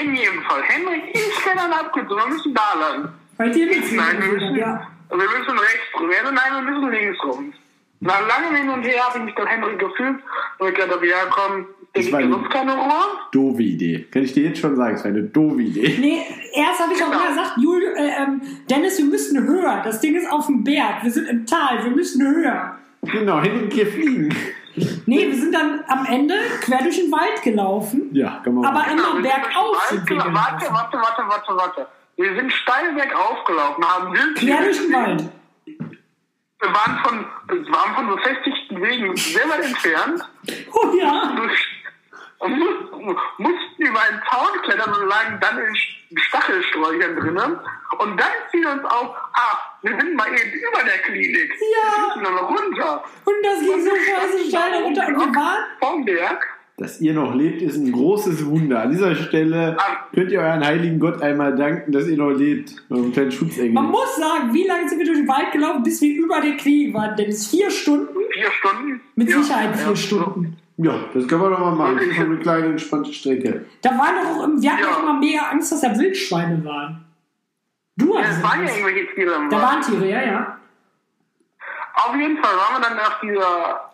in jedem Fall. Henrik, ich kenne eine Abkürzung. Wir müssen da lang. Weil dir nichts Nein, wir müssen, ja. wir müssen rechts rum. Ja, nein, wir müssen links rum. Nach langem Hin und Her habe ich mich dann Henrik gefühlt und ich gedacht, ja komm, die- keine Ruhe. Doofe Idee. Kann ich dir jetzt schon sagen, es war eine doofe Idee. [LAUGHS] Nee, erst habe ich auch Genau. immer gesagt, Jul, äh, ähm, Dennis, wir müssen höher. Das Ding ist auf dem Berg. Wir sind im Tal. Wir müssen höher. Genau, Henrik hier fliegen. Nee, wir sind dann am Ende quer durch den Wald gelaufen. Ja, kann man Aber immer sind bergauf sind wir gelaufen. Warte, warte, warte, warte, warte. Wir sind steil bergauf gelaufen, haben Quer durch den Wald. Wir waren von, wir waren von befestigten Wegen sehr weit entfernt. Oh ja. durch- und mussten, mussten über einen Zaun klettern und lagen dann in Stachelsträuchern drinnen. Und dann fiel uns auf, ah, wir sind mal eben über der Klinik. Ja. Wir müssen noch runter. Und das ging so scheiße steil runter. Und wir waren Vom Berg. Dass ihr noch lebt, ist ein großes Wunder. An dieser Stelle könnt ihr euren heiligen Gott einmal danken, dass ihr noch lebt. Kleinen Schutzengel. Man muss sagen, wie lange sind wir durch den Wald gelaufen, bis wir über der Klinik waren? Denn es vier Stunden? Vier Stunden. Mit Ja, Sicherheit vier ja. Stunden. Ja, das können wir doch mal machen. Das ist eine kleine entspannte Strecke. Da waren doch auch, wir hatten Ja. doch immer mega Angst, dass da Wildschweine waren. Du Ja, hattest Es waren ja irgendwelche Tiere im Da waren Tiere, ja, ja. Auf jeden Fall waren wir dann nach dieser,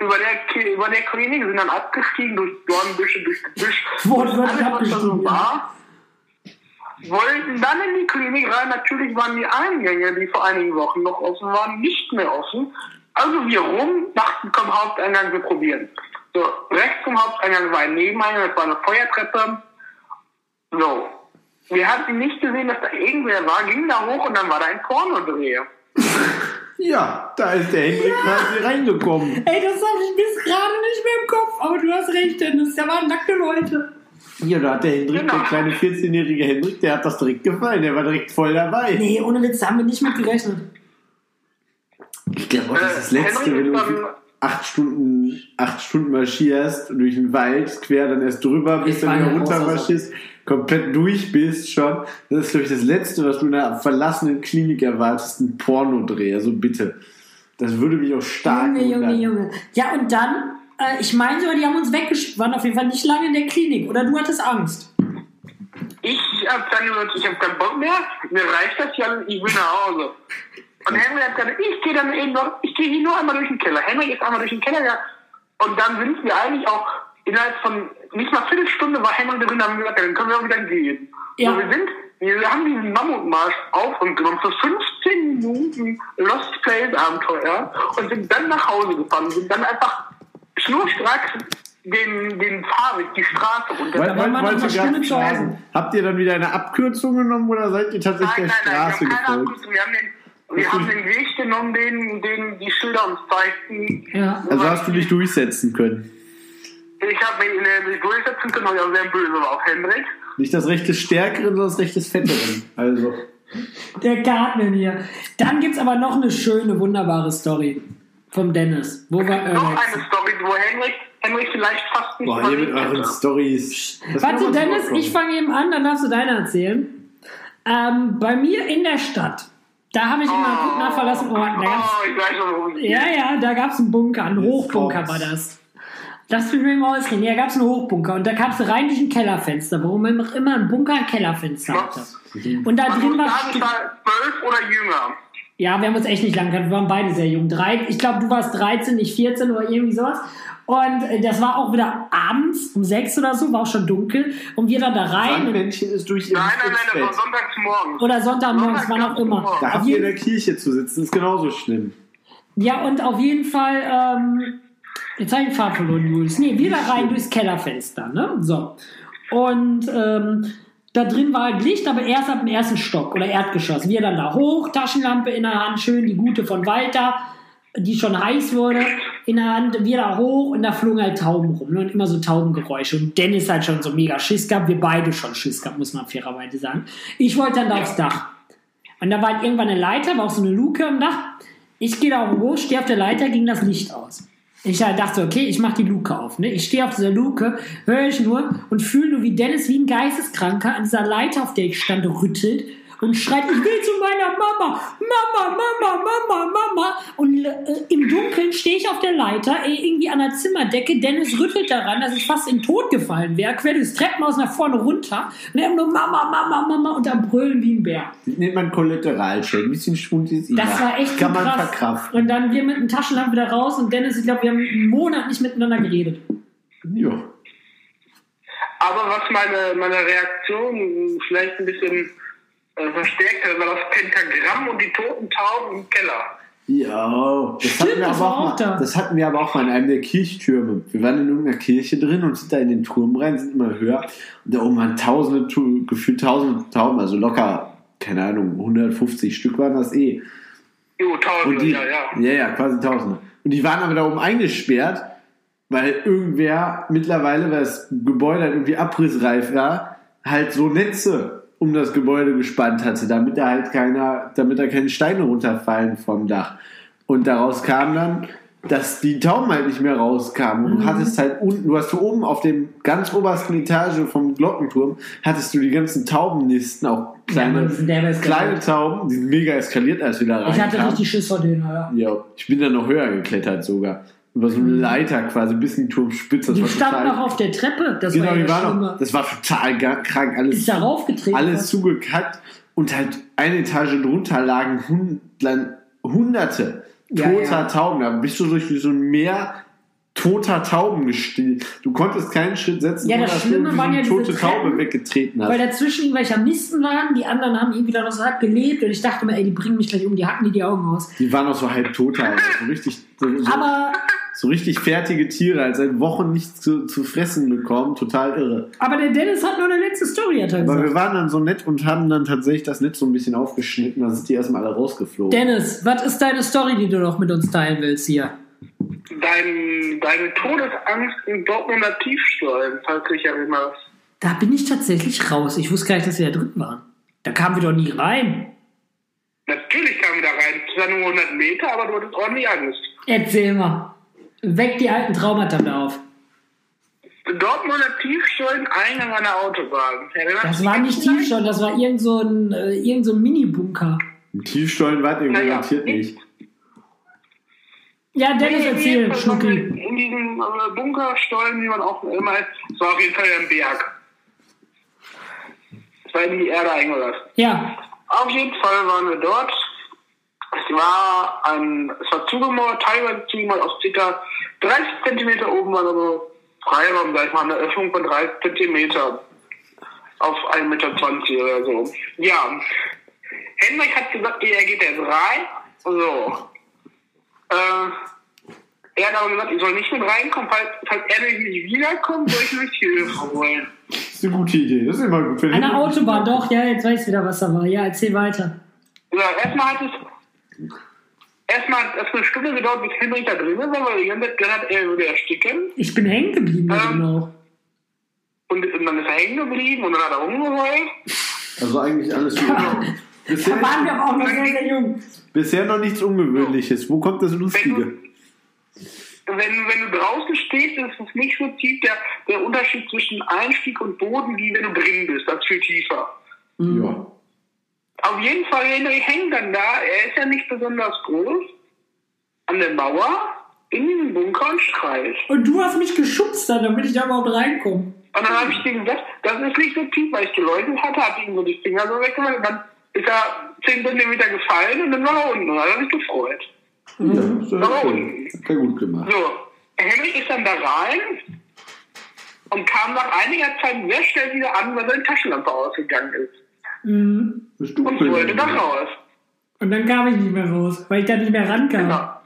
über der, über der Klinik, sind dann abgestiegen durch Dornbüsche, durch Gebüsch. Wortwörtlich Alles, was da so ja. war. Wollten dann in die Klinik rein. Natürlich waren die Eingänge, die vor einigen Wochen noch offen waren, nicht mehr offen. Also wir rum, dachten, komm, Haupteingang, wir probieren. So, rechts zum Haupteingang war ein Nebeneingang, das war eine Feuertreppe. So. Wir hatten nicht gesehen, dass da irgendwer war, gingen da hoch und dann war da ein Pornodreh. Ja, da ist der Henrik quasi reingekommen. Ey, das habe ich bis gerade nicht mehr im Kopf. Aber du hast recht, Dennis. Da waren nackte Leute. Ja, da hat der Hendrik, Genau. der kleine 14-jährige Hendrik, der hat das direkt gefallen. Der war direkt voll dabei. Nee, ohne Witz, da haben wir nicht mit gerechnet. Ich glaube, das ist das Äh, Letzte, wenn du dann- irgendwie acht Stunden, acht Stunden marschierst durch den Wald, quer dann erst drüber, bis dann wieder runter marschierst, komplett durch bist schon. Das ist, glaube ich, das Letzte, was du in einer verlassenen Klinik erwartest, ein Pornodreh. Also bitte. Das würde mich auch stark Junge, Junge, wundern. Junge. Ja, und dann, äh, ich meine sogar, die haben uns weggeschickt, waren auf jeden Fall nicht lange in der Klinik. Oder du hattest Angst. Ich hab dann gesagt, ich hab keinen Bock mehr, mir reicht das ja, ich will nach Hause. Und Henry hat gesagt, ich gehe dann eben noch, ich gehe hier nur einmal durch den Keller. Henry ist einmal durch den Keller gegangen. Und dann sind wir eigentlich auch innerhalb von nicht mal Viertelstunde war Henry drin, haben wir gesagt, dann können wir auch wieder gehen. Ja. So, wir sind, wir haben diesen Mammutmarsch auf und genommen für 15 Minuten Lost Place Abenteuer und sind dann nach Hause gefahren, sind dann einfach schnurstracks den, den Fahrweg, die Straße runter. Wollt- noch wollt eine Stunde zu Hause. Habt ihr dann wieder eine Abkürzung genommen oder seid ihr tatsächlich Nein, der nein, nein, Straße wir haben keine gefolgt? Abkürzung. Wir haben den, wir haben den Weg genommen, den, den die Schilder uns zeigten. Ja. Also hast du dich durchsetzen können. Ich habe mich in der mich durchsetzen können, weil ich auch sehr böse war auf Hendrik. Nicht das Recht des Stärkeren, sondern das Recht des Fetteren. Also. Der Garten hier. Dann gibt's aber noch eine schöne, wunderbare Story vom Dennis. Wo war Noch eine Story, wo Henrik, Henrik vielleicht fast nicht Boah, ihr mit euren. Stories. Warte, Dennis, ich fange eben an, dann darfst du deine erzählen. Ähm, bei mir in der Stadt, da habe ich immer gut nach verlassen Orten. Da gab's, Oh, ich weiß schon, worum es ja, ja, da gab es einen Bunker, einen Hochbunker kommt's. war das. Lass mich mal ausreden. Ja, da gab es einen Hochbunker und da kamst du rein durch ein Kellerfenster, warum immer immer ein Bunker ein Kellerfenster hatte. Und da Man drin war. ich zwölf oder jünger. Ja, wir haben uns echt nicht lang gekannt. Wir waren beide sehr jung. Drei, ich glaube, du warst 13, nicht 14 oder irgendwie sowas. Und äh, das war auch wieder abends um sechs oder so, war auch schon dunkel. Und wir dann da rein. Sandmännchen ist durch ihr Nein, nein, nein, das war sonntags morgens. Oder Sonntagmorgens, wann auch immer. Da habt ihr in der Kirche zu sitzen, ist genauso schlimm. ja, und auf jeden Fall, ähm, jetzt habe ich den Faden verloren, Julius. Nee, wir da rein durchs Kellerfenster, ne? So. Und ähm, da drin war halt Licht, aber erst ab dem ersten Stock oder Erdgeschoss. Wir dann da hoch, Taschenlampe in der Hand, schön die gute von Walter, die schon heiß wurde, in der Hand, wir da hoch und da flogen halt Tauben rum ne? und immer so Taubengeräusche. Und Dennis hat schon so mega Schiss gehabt, wir beide schon Schiss gehabt, muss man fairerweise sagen. Ich wollte dann da aufs Dach. Und da war halt irgendwann eine Leiter, war auch so eine Luke am Dach. Ich gehe da hoch, stehe auf der Leiter, ging das Licht aus. Ich halt dachte, okay, ich mache die Luke auf. Ne? Ich stehe auf dieser Luke, höre ich nur und fühle nur, wie Dennis wie ein Geisteskranker an dieser Leiter, auf der ich stand, rüttelt und schreit, ich will zu meiner Mama, Mama, Mama, Mama, Mama. Und äh, im Dunkeln stehe ich auf der Leiter, äh, irgendwie an der Zimmerdecke. Dennis rüttelt daran, dass ich fast in den Tod gefallen wäre, quer durchs Treppenhaus nach vorne runter. Und er nur Mama, Mama, Mama und am Brüllen wie ein Bär. Das nennt man Kollateralschäden. Ein bisschen Schwund ist immer. Das war echt Kann so man krass. verkraften. Und dann wir mit dem Taschenlampe wieder raus und Dennis, ich glaube, wir haben einen Monat nicht miteinander geredet. Ja. Aber was meine, meine Reaktion vielleicht ein bisschen verstärkt hat, war das Pentagramm und die toten Tauben im Keller. Ja, das, Stimmt, hatten wir das aber auch mal, da. das hatten wir aber auch mal in einem der Kirchtürme. Wir waren in irgendeiner Kirche drin und sind da in den Turm rein, sind immer höher. Und da oben waren tausende, gefühlt tausende Tauben, also locker, keine Ahnung, 150 Stück waren das eh. Jo, Tausende, Und die, ja, ja. ja, ja, quasi tausende. Und die waren aber da oben eingesperrt, weil irgendwer mittlerweile, weil das Gebäude halt irgendwie abrissreif war, halt so Netze um das Gebäude gespannt hatte, damit da halt keiner, damit da keine Steine runterfallen vom Dach. Und daraus kam dann, dass die Tauben halt nicht mehr rauskamen. Und du hattest halt unten, du hast oben auf dem ganz obersten Etage vom Glockenturm, hattest du die ganzen Taubennisten, auch kleine, Ja, kleine Tauben, die sind mega eskaliert, als wir da rein Ich hatte richtig Schiss vor denen, oder? ja, ich bin dann noch höher geklettert sogar. Über so eine Leiter quasi bis in die Turmspitze. Das Die standen noch auf der Treppe. Das Genau, war ja die waren noch, das war total krank. Alles, Ist da raufgetreten. alles zugekackt und halt eine Etage drunter lagen hund, hunderte Ja, toter ja. Tauben. Da bist du durch so ein Meer toter Tauben gestillt. Du konntest keinen Schritt setzen, Ja, das Schlimme waren ja tote Taube Treppen, weggetreten hast. Weil dazwischen irgendwelche am Misten waren, die anderen haben irgendwie da noch so halb gelebt und ich dachte mir, ey, die bringen mich gleich um, die hacken die die Augen aus. die waren auch so halb tot, also so richtig, so, so, Aber, so richtig fertige Tiere, als seit Wochen nichts zu, zu fressen bekommen. Total irre. aber der Dennis hat nur eine letzte Story, hat er Aber wir gesagt. waren dann so nett und haben dann tatsächlich das Netz so ein bisschen aufgeschnitten. Dann sind die erstmal alle rausgeflogen. Dennis, was ist deine Story, die du noch mit uns teilen willst hier? Dein, deine Todesangst im Dortmunder Tiefstollen, falls du dich erinnerst. Da bin ich tatsächlich raus. Ich wusste gar nicht, dass wir da drin waren. Da kamen wir doch nie rein. Natürlich kamen wir da rein. Zwar nur 100 Meter, aber du hattest ordentlich Angst. Erzähl mal. Weck die alten Traumata da auf. Dortmunder Tiefstollen, Eingang einer Autobahn. Erinnerst Das war nicht? Tiefschau, das war irgend so ein, äh, irgend so ein Mini-Bunker. Im Tiefstollen wart ihr Naja. garantiert nicht. Ja, Dennis, Nee, erzähl, jedenfalls waren wir Schnucki. In diesem äh, Bunkerstollen, wie man auch immer ist, es war auf jeden Fall ein Berg. Es war in die Erde eingelassen. Ja, Auf jeden Fall waren wir dort. Es war ein, es war zugemauert, teilweise zugemauert aus ca. 30 Zentimeter oben war also Freiraum, sag ich mal, eine Öffnung von 30 Zentimeter auf 1,20 Meter oder so. Ja, Henrik hat gesagt, er geht jetzt rein. So. Äh, er hat aber gesagt, ich soll nicht mit reinkommen, falls, falls er nicht wiederkommt, soll ich mir Hilfe holen. Das ist eine gute Idee. Das ist immer gut. Der Henrik- Autobahn, doch, ja, jetzt weiß ich wieder, was da war. Ja, erzähl weiter. Ja, erstmal hat es erstmal hat es eine Stunde gedauert, bis Henrik da drin war, weil die ganze Zeit gedacht hat, er würde ersticken. Ich bin hängen geblieben, da Ähm. auch. Und, und dann ist er hängen geblieben und dann hat er rumgeheult. Also eigentlich alles [LAUGHS] gut. Da Bisher, waren wir auch noch sehr, sehr jung. bisher noch nichts Ungewöhnliches. Wo kommt das Lustige? wenn, wenn du draußen stehst, ist es nicht so tief der, der Unterschied zwischen Einstieg und Boden, wie wenn du drin bist. Das ist viel tiefer. Ja. Auf jeden Fall, Henrik hängt dann da. Er ist ja nicht besonders groß. An der Mauer, in diesem Bunker und schreit. Und du hast mich geschubst dann, damit ich da überhaupt reinkomme. Und dann habe ich dir gesagt, das ist nicht so tief, weil ich geläutet hatte, habe ihm so die Finger so weggemacht und dann ist er 10 Zentimeter gefallen und dann war er unten und dann hat er sich gefreut. Ja, ist ja Aber okay. Hat er gut gemacht. So, Henrik ist dann da rein und kam nach einiger Zeit sehr schnell wieder an, weil seine Taschenlampe ausgegangen ist. Mhm. Bist Und wollte da da raus. Und dann kam ich nicht mehr raus, weil ich da nicht mehr rankam. Genau.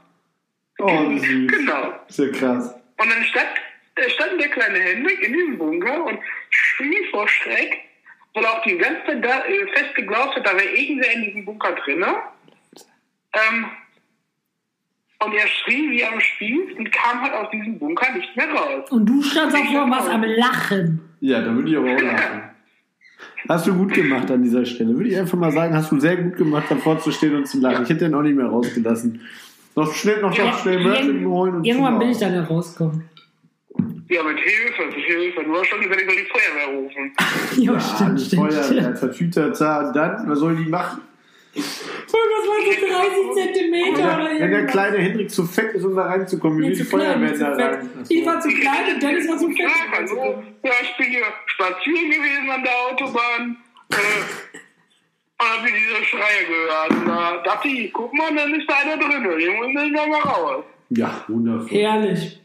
Oh, süß. Genau. Ist ja krass. Und dann stand, stand der kleine Henrik in diesem Bunker und schrie vor Schreck, weil er auch die ganze Zeit da, äh, fest geglaubt hat, da wäre irgendwer in diesem Bunker drin. Ähm, und er schrie wie am Spieß und kam halt aus diesem Bunker nicht mehr raus. Und du standst auch vor was am Lachen. Ja, da würde ich aber auch [LAUGHS] lachen. Hast du gut gemacht an dieser Stelle. Würde ich einfach mal sagen, hast du sehr gut gemacht, davor zu stehen und zu lachen. Ich hätte den auch nicht mehr rausgelassen. Noch schnell, noch Ja, noch schnell Mörtel holen und Irgendwann bin ich dann herausgekommen. Ja, mit Hilfe, mit Hilfe. Du hast schon gesagt, ich soll die Feuerwehr rufen. [LAUGHS] Ja, Ja, stimmt, die stimmt, Feuerwehr, stimmt. Tatütata, dann, was soll die machen? Voll, das war so 30 Zentimeter Wenn oder der, wenn der irgendwas. kleine Hendrik zu fett ist, um da reinzukommen, wie Nee, will die Feuerwehr da rein? Ich war zu klein und Dennis war zu fett. Ja, hallo. Ja, ich bin hier spazieren gewesen an der Autobahn. Äh, und hab mir diese Schreie gehört. Und da dachte ich, guck mal, dann ist da einer drin. Den muss ich da mal raus. Ja, wundervoll. Herrlich.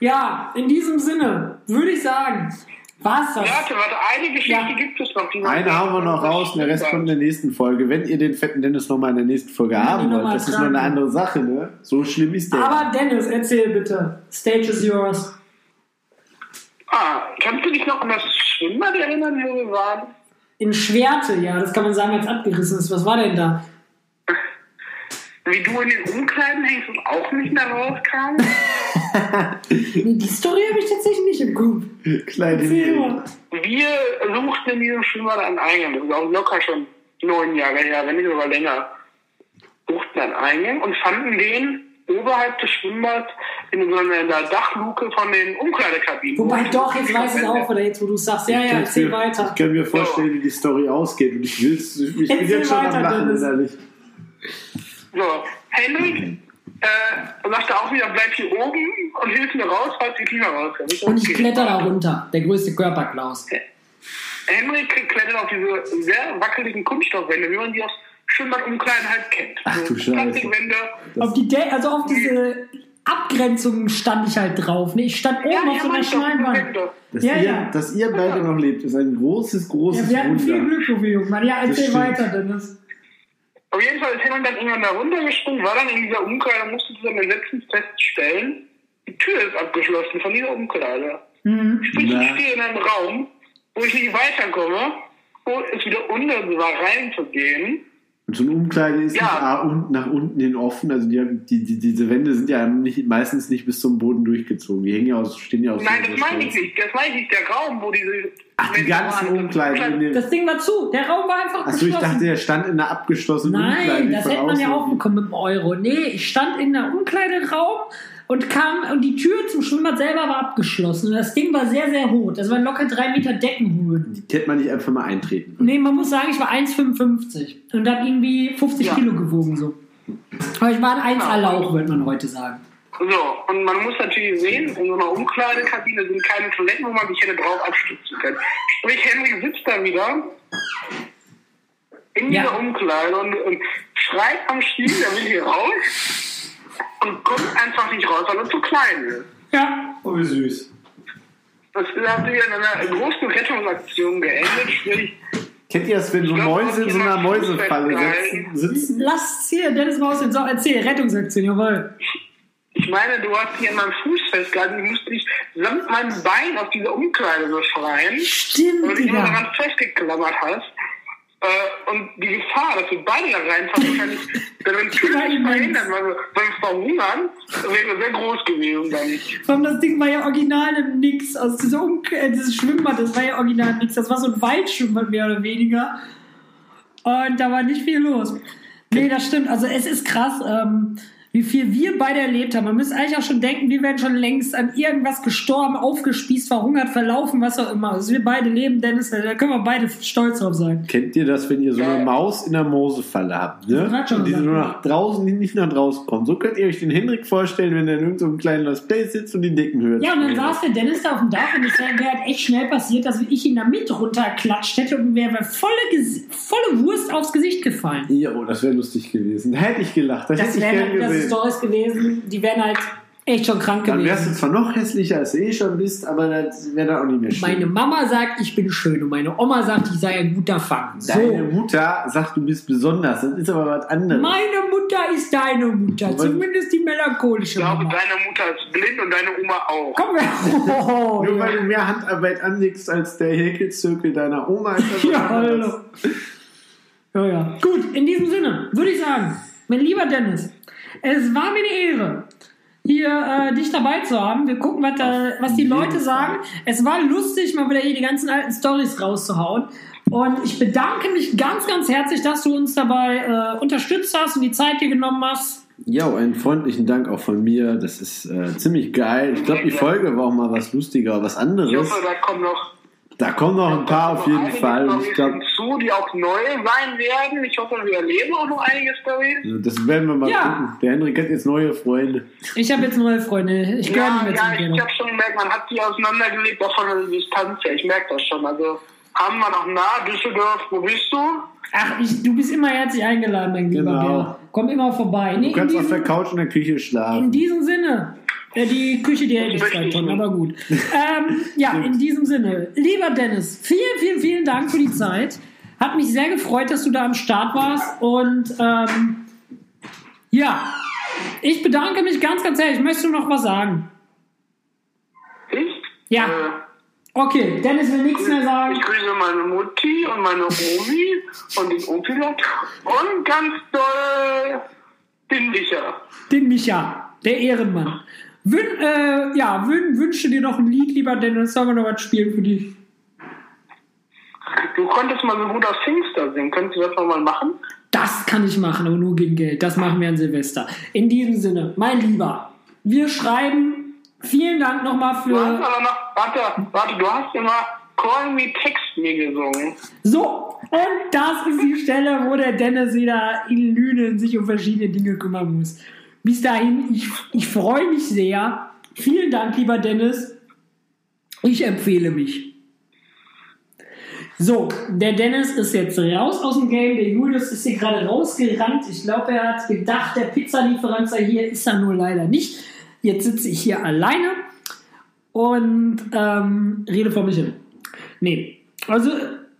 Ja, in diesem Sinne würde ich sagen, war's das. Warte, warte, eine Geschichte Ja. gibt es noch. Eine haben wir noch raus, und der Rest kommt in der nächsten Folge. Wenn ihr den fetten Dennis nochmal in der nächsten Folge Wenn haben wollt, das ist tragen eine andere Sache, ne? So schlimm ist der. Aber Dennis, erzähl bitte. Stage is yours. Ah, kannst du dich noch an das Schwimmbad erinnern, wo wir waren? In Schwerte, ja, das kann man sagen, als abgerissen ist. Was war denn da? Wie du in den Umkleiden hängst und auch nicht mehr rauskam? [LAUGHS] [LAUGHS] Die Story habe ich tatsächlich nicht im Kopf. Kleine. Wir suchten in diesem Schwimmbad einen Eingang. Das ist auch locker schon neun Jahre her, wenn nicht sogar länger. Suchten einen Eingang und fanden den oberhalb des Schwimmbads in so einer Dachluke von den Umkleidekabinen. Wobei doch, jetzt weiß ich es auch wieder, jetzt wo du sagst. Ja, ja, erzähl kann- weiter. Ich kann mir vorstellen, wie die Story ausgeht. Und ich will's, ich bin jetzt schon weiter, am Lachen innerlich. So, Henrik äh, sagte auch wieder, bleib hier oben und hilf mir raus, falls die Klima rauskommt. Und ich okay. kletter da runter. Der größte Körperklaus. Henrik klettert auf diese sehr wackeligen Kunststoffwände, wie man die aus Schwimmbadumkleiden halt kennt. Ach du So Scheiße. Plastikwände. Auf die De also auf diese Abgrenzungen stand ich halt drauf. Ne? Ich stand oben Ja, auf ja, so einer doch, schmalen Wand. Dass, Ja, ihr, ja. dass ihr beide noch lebt, ist ein großes, Ja, großes wir hatten viel Wunder. Glück, du Jungmann. Ja, erzähl weiter, Dennis. Auf jeden Fall ist Henrik dann irgendwann da runtergesprungen, war dann in dieser Umkleide und musste zusammen letztens feststellen, die Tür ist abgeschlossen von dieser Umkleide. Mhm. Sprich, ich stehe in einem Raum, wo ich nicht weiterkomme, wo es wieder unnötig war, reinzugehen. Und so eine Umkleide ist Ja. nicht nach unten hin offen. Also die, die, die, diese Wände sind ja nicht, meistens nicht bis zum Boden durchgezogen. Die hängen ja aus, stehen ja aus. Nein, das meine ich nicht. Das meine ich nicht. Der Raum, wo diese. Ach, die ganzen Umkleiden. Das Ding war zu. Der Raum war einfach Achso, ich dachte, der stand in einer abgeschlossenen Umkleide. Nein, das hätte man ja auch bekommen mit dem Euro. Nee, ich stand in der Umkleideraum und kam und die Tür zum Schwimmbad selber war abgeschlossen. Und das Ding war sehr, sehr hoch. Das waren locker drei Meter Deckenhöhe. Die hätte man nicht einfach mal eintreten. Nee, man muss sagen, ich war 1,55 und habe irgendwie 50 Ja. Kilo gewogen so. Aber ich war ein 1 Ja. Lauch, würde man heute sagen. So, und man muss natürlich sehen, in so einer Umkleidekabine sind keine Toiletten, wo man sich hätte drauf abstützen können. Sprich, Henry sitzt da wieder in Ja. dieser Umkleide und, und schreit am Stiel, der will hier raus und kommt einfach nicht raus, weil er zu klein ist. Ja. Oh, wie süß. Das hat wieder in einer großen Rettungsaktion geendet, sprich, Kennt ihr das, wenn so Mäuse in so einer Mäusefalle sitzen? sitzen? Lass es hier, Dennis Maus Sau erzähl. Rettungsaktion, jawohl. ich meine, du hast hier an meinem Fuß festgehalten, ich musste dich samt meinem Bein auf diese Umkleide so schreien. Stimmt, und dich immer Digga. daran festgeklammert hast. Äh, und die Gefahr, dass wir beide da reinfallen, [LAUGHS] war tödlich immens. verhindern, weil wir, weil wir verhungern, wäre sehr groß gewesen dann. Vor allem das Ding war ja original im Nix. Also diese um äh, dieses Schwimmbad, das war ja original nix. Das war so ein Waldschwimmbad mehr oder weniger. Und da war nicht viel los. Nee, das stimmt. Also es ist krass, ähm, wie viel wir beide erlebt haben. Man müsste eigentlich auch schon denken, wir wären schon längst an irgendwas gestorben, aufgespießt, verhungert, verlaufen, was auch immer. Also wir beide leben, Dennis, da können wir beide stolz drauf sein. Kennt ihr das, wenn ihr so eine. Maus in der Mausefalle habt, ne? Das schon Und die ja. nach draußen, die nicht nach draußen kommt. So könnt ihr euch den Hendrik vorstellen, wenn er in irgendeinem kleinen Lost Place sitzt und die Decken hört. Ja, und dann saß der Dennis da auf dem Dach und es wäre wär halt echt schnell passiert, dass ich ihn da mit runterklatscht hätte und mir wäre volle, volle Wurst aufs Gesicht gefallen. Ja, oh, das wäre lustig gewesen. Da hätte ich gelacht. Das, Das hätte ich wären gern halt gesehen. Stories gewesen, die wären halt echt schon krank Dann wärst du gewesen. zwar noch hässlicher, als du eh schon bist, aber das wäre dann auch nicht mehr schön. Meine Mama sagt, ich bin schön und meine Oma sagt, ich sei ein guter Fang. Deine So. Mutter sagt, du bist besonders. Das ist aber was anderes. Meine Mutter ist deine Mutter, zumindest die melancholische Ich glaube, Mama. deine Mutter ist blind und deine Oma auch. Komm her. [LAUGHS] Oh, Nur ja. weil du mehr Handarbeit anlegst als der Häkelzirkel deiner Oma. Ist [LAUGHS] Ja, hallo. Ja, ja. Gut, in diesem Sinne würde ich sagen, mein lieber Dennis, es war mir eine Ehre, hier äh, dich dabei zu haben. Wir gucken, was, da, was die Leute sagen. Es war lustig, mal wieder hier die ganzen alten Stories rauszuhauen. Und ich bedanke mich ganz, ganz herzlich, dass du uns dabei äh, unterstützt hast und die Zeit dir genommen hast. Ja, einen freundlichen Dank auch von mir. Das ist äh, ziemlich geil. Ich glaube, die Folge war auch mal was lustiger, was Ich anderes. hoffe, da kommen noch Da kommen noch ein paar auf jeden Fall. Und ich glaube, hinzu, die auch neu sein werden. Ich hoffe, wir erleben auch noch einige Storys. das werden wir mal Ja. gucken. Der Henrik hat jetzt neue Freunde. Ich habe jetzt neue Freunde. Ich gehöre Ja, nicht mehr ja, zum ich, habe schon gemerkt, man hat die auseinandergelegt, auch von der Distanz her. Ich merke das schon. Also haben wir noch nah, Düsseldorf, wo bist du? Ach, ich, du bist immer herzlich eingeladen, mein lieber Genau. Bär. Komm immer vorbei. Nee, Du kannst in auf der diesem- Couch in der Küche In schlafen. diesem Sinne. Ja, die Küche, die hätte ich ich schon, nicht. aber gut. Ähm, ja, in diesem Sinne. Lieber Dennis, vielen, vielen, vielen Dank für die Zeit. Hat mich sehr gefreut, dass du da am Start warst. Und ähm, ja, ich bedanke mich ganz, ganz herzlich. Möchtest du noch was sagen? Ich? Ja. Äh, Okay, Dennis will nichts mehr ich sagen. grüße meine Mutti und meine Omi und den Opilot und ganz doll den Micha. Den Micha, der Ehrenmann. Wün, äh, ja, wün, wünsche dir noch ein Lied, lieber Dennis. Sollen wir noch was spielen für dich? Du konntest mal so gut auf Singster singen. Könntest du das noch mal machen? Das kann ich machen, aber nur gegen Geld. Das machen wir an Silvester. In diesem Sinne, mein Lieber, wir schreiben. Vielen Dank nochmal Du hast für. aber noch, warte, warte, du hast immer Call Me Text Me gesungen. So, und das ist die Stelle, wo der Dennis wieder in Lünen sich um verschiedene Dinge kümmern muss. Bis dahin, ich, ich freue mich sehr. Vielen Dank, lieber Dennis. Ich empfehle mich. So, der Dennis ist jetzt raus aus dem Game. Der Julius ist hier gerade rausgerannt. Ich glaube, er hat gedacht, der Pizzalieferant sei hier. Ist er nur leider nicht. Jetzt sitze ich hier alleine und ähm, rede vor mich hin. Nee, also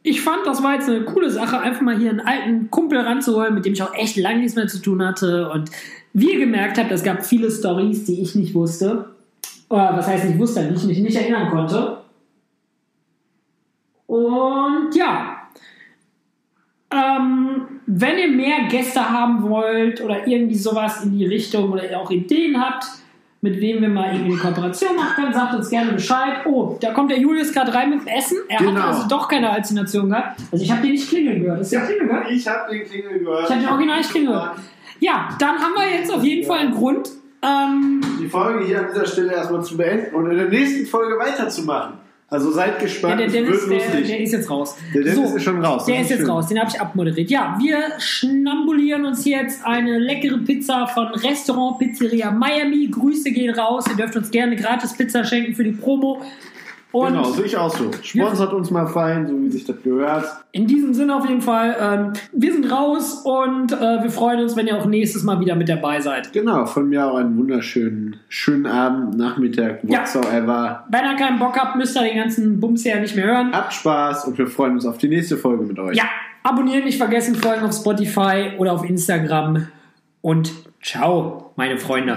ich fand, das war jetzt eine coole Sache, einfach mal hier einen alten Kumpel ranzuholen, mit dem ich auch echt lange nichts mehr zu tun hatte. Und wie ihr gemerkt habt, es gab viele Stories, die ich nicht wusste. Oder was heißt nicht wusste, die ich mich nicht erinnern konnte. Und ja, ähm, wenn ihr mehr Gäste haben wollt oder irgendwie sowas in die Richtung oder ihr auch Ideen habt, mit wem wir mal irgendwie eine Kooperation machen können, sagt uns gerne Bescheid. Oh, da kommt der Julius gerade rein mit dem Essen. Er Genau. hat also doch keine Halluzination gehabt. Also ich habe den nicht klingeln gehört. Ist der klingeln gehört? Ich habe den Klingel gehört. Ich habe den original nicht klingeln gehört. Ja, dann haben wir jetzt auf jeden Fall einen Grund. Ähm, Die Folge hier an dieser Stelle erstmal zu beenden und in der nächsten Folge weiterzumachen. Also seid Ja, gespannt, der es Dennis, wird der, lustig. der ist jetzt raus. Der Dennis ist schon raus, Der ist jetzt schön. raus, den habe ich abmoderiert. Ja, wir schnambulieren uns jetzt eine leckere Pizza von Restaurant Pizzeria Miami. Grüße gehen raus. Ihr dürft uns gerne gratis Pizza schenken für die Promo. Und genau, sehe ich auch so. Sponsert uns mal fein, so wie sich das gehört. in diesem Sinne auf jeden Fall, ähm, wir sind raus und äh, wir freuen uns, wenn ihr auch nächstes Mal wieder mit dabei seid. Genau, von mir auch einen wunderschönen schönen Abend, Nachmittag, Ja. whatsoever. Wenn ihr keinen Bock habt, müsst ihr den ganzen Bums ja nicht mehr hören. Habt Spaß und wir freuen uns auf die nächste Folge mit euch. Ja, abonnieren nicht vergessen, folgen auf Spotify oder auf Instagram. Und ciao, meine Freunde.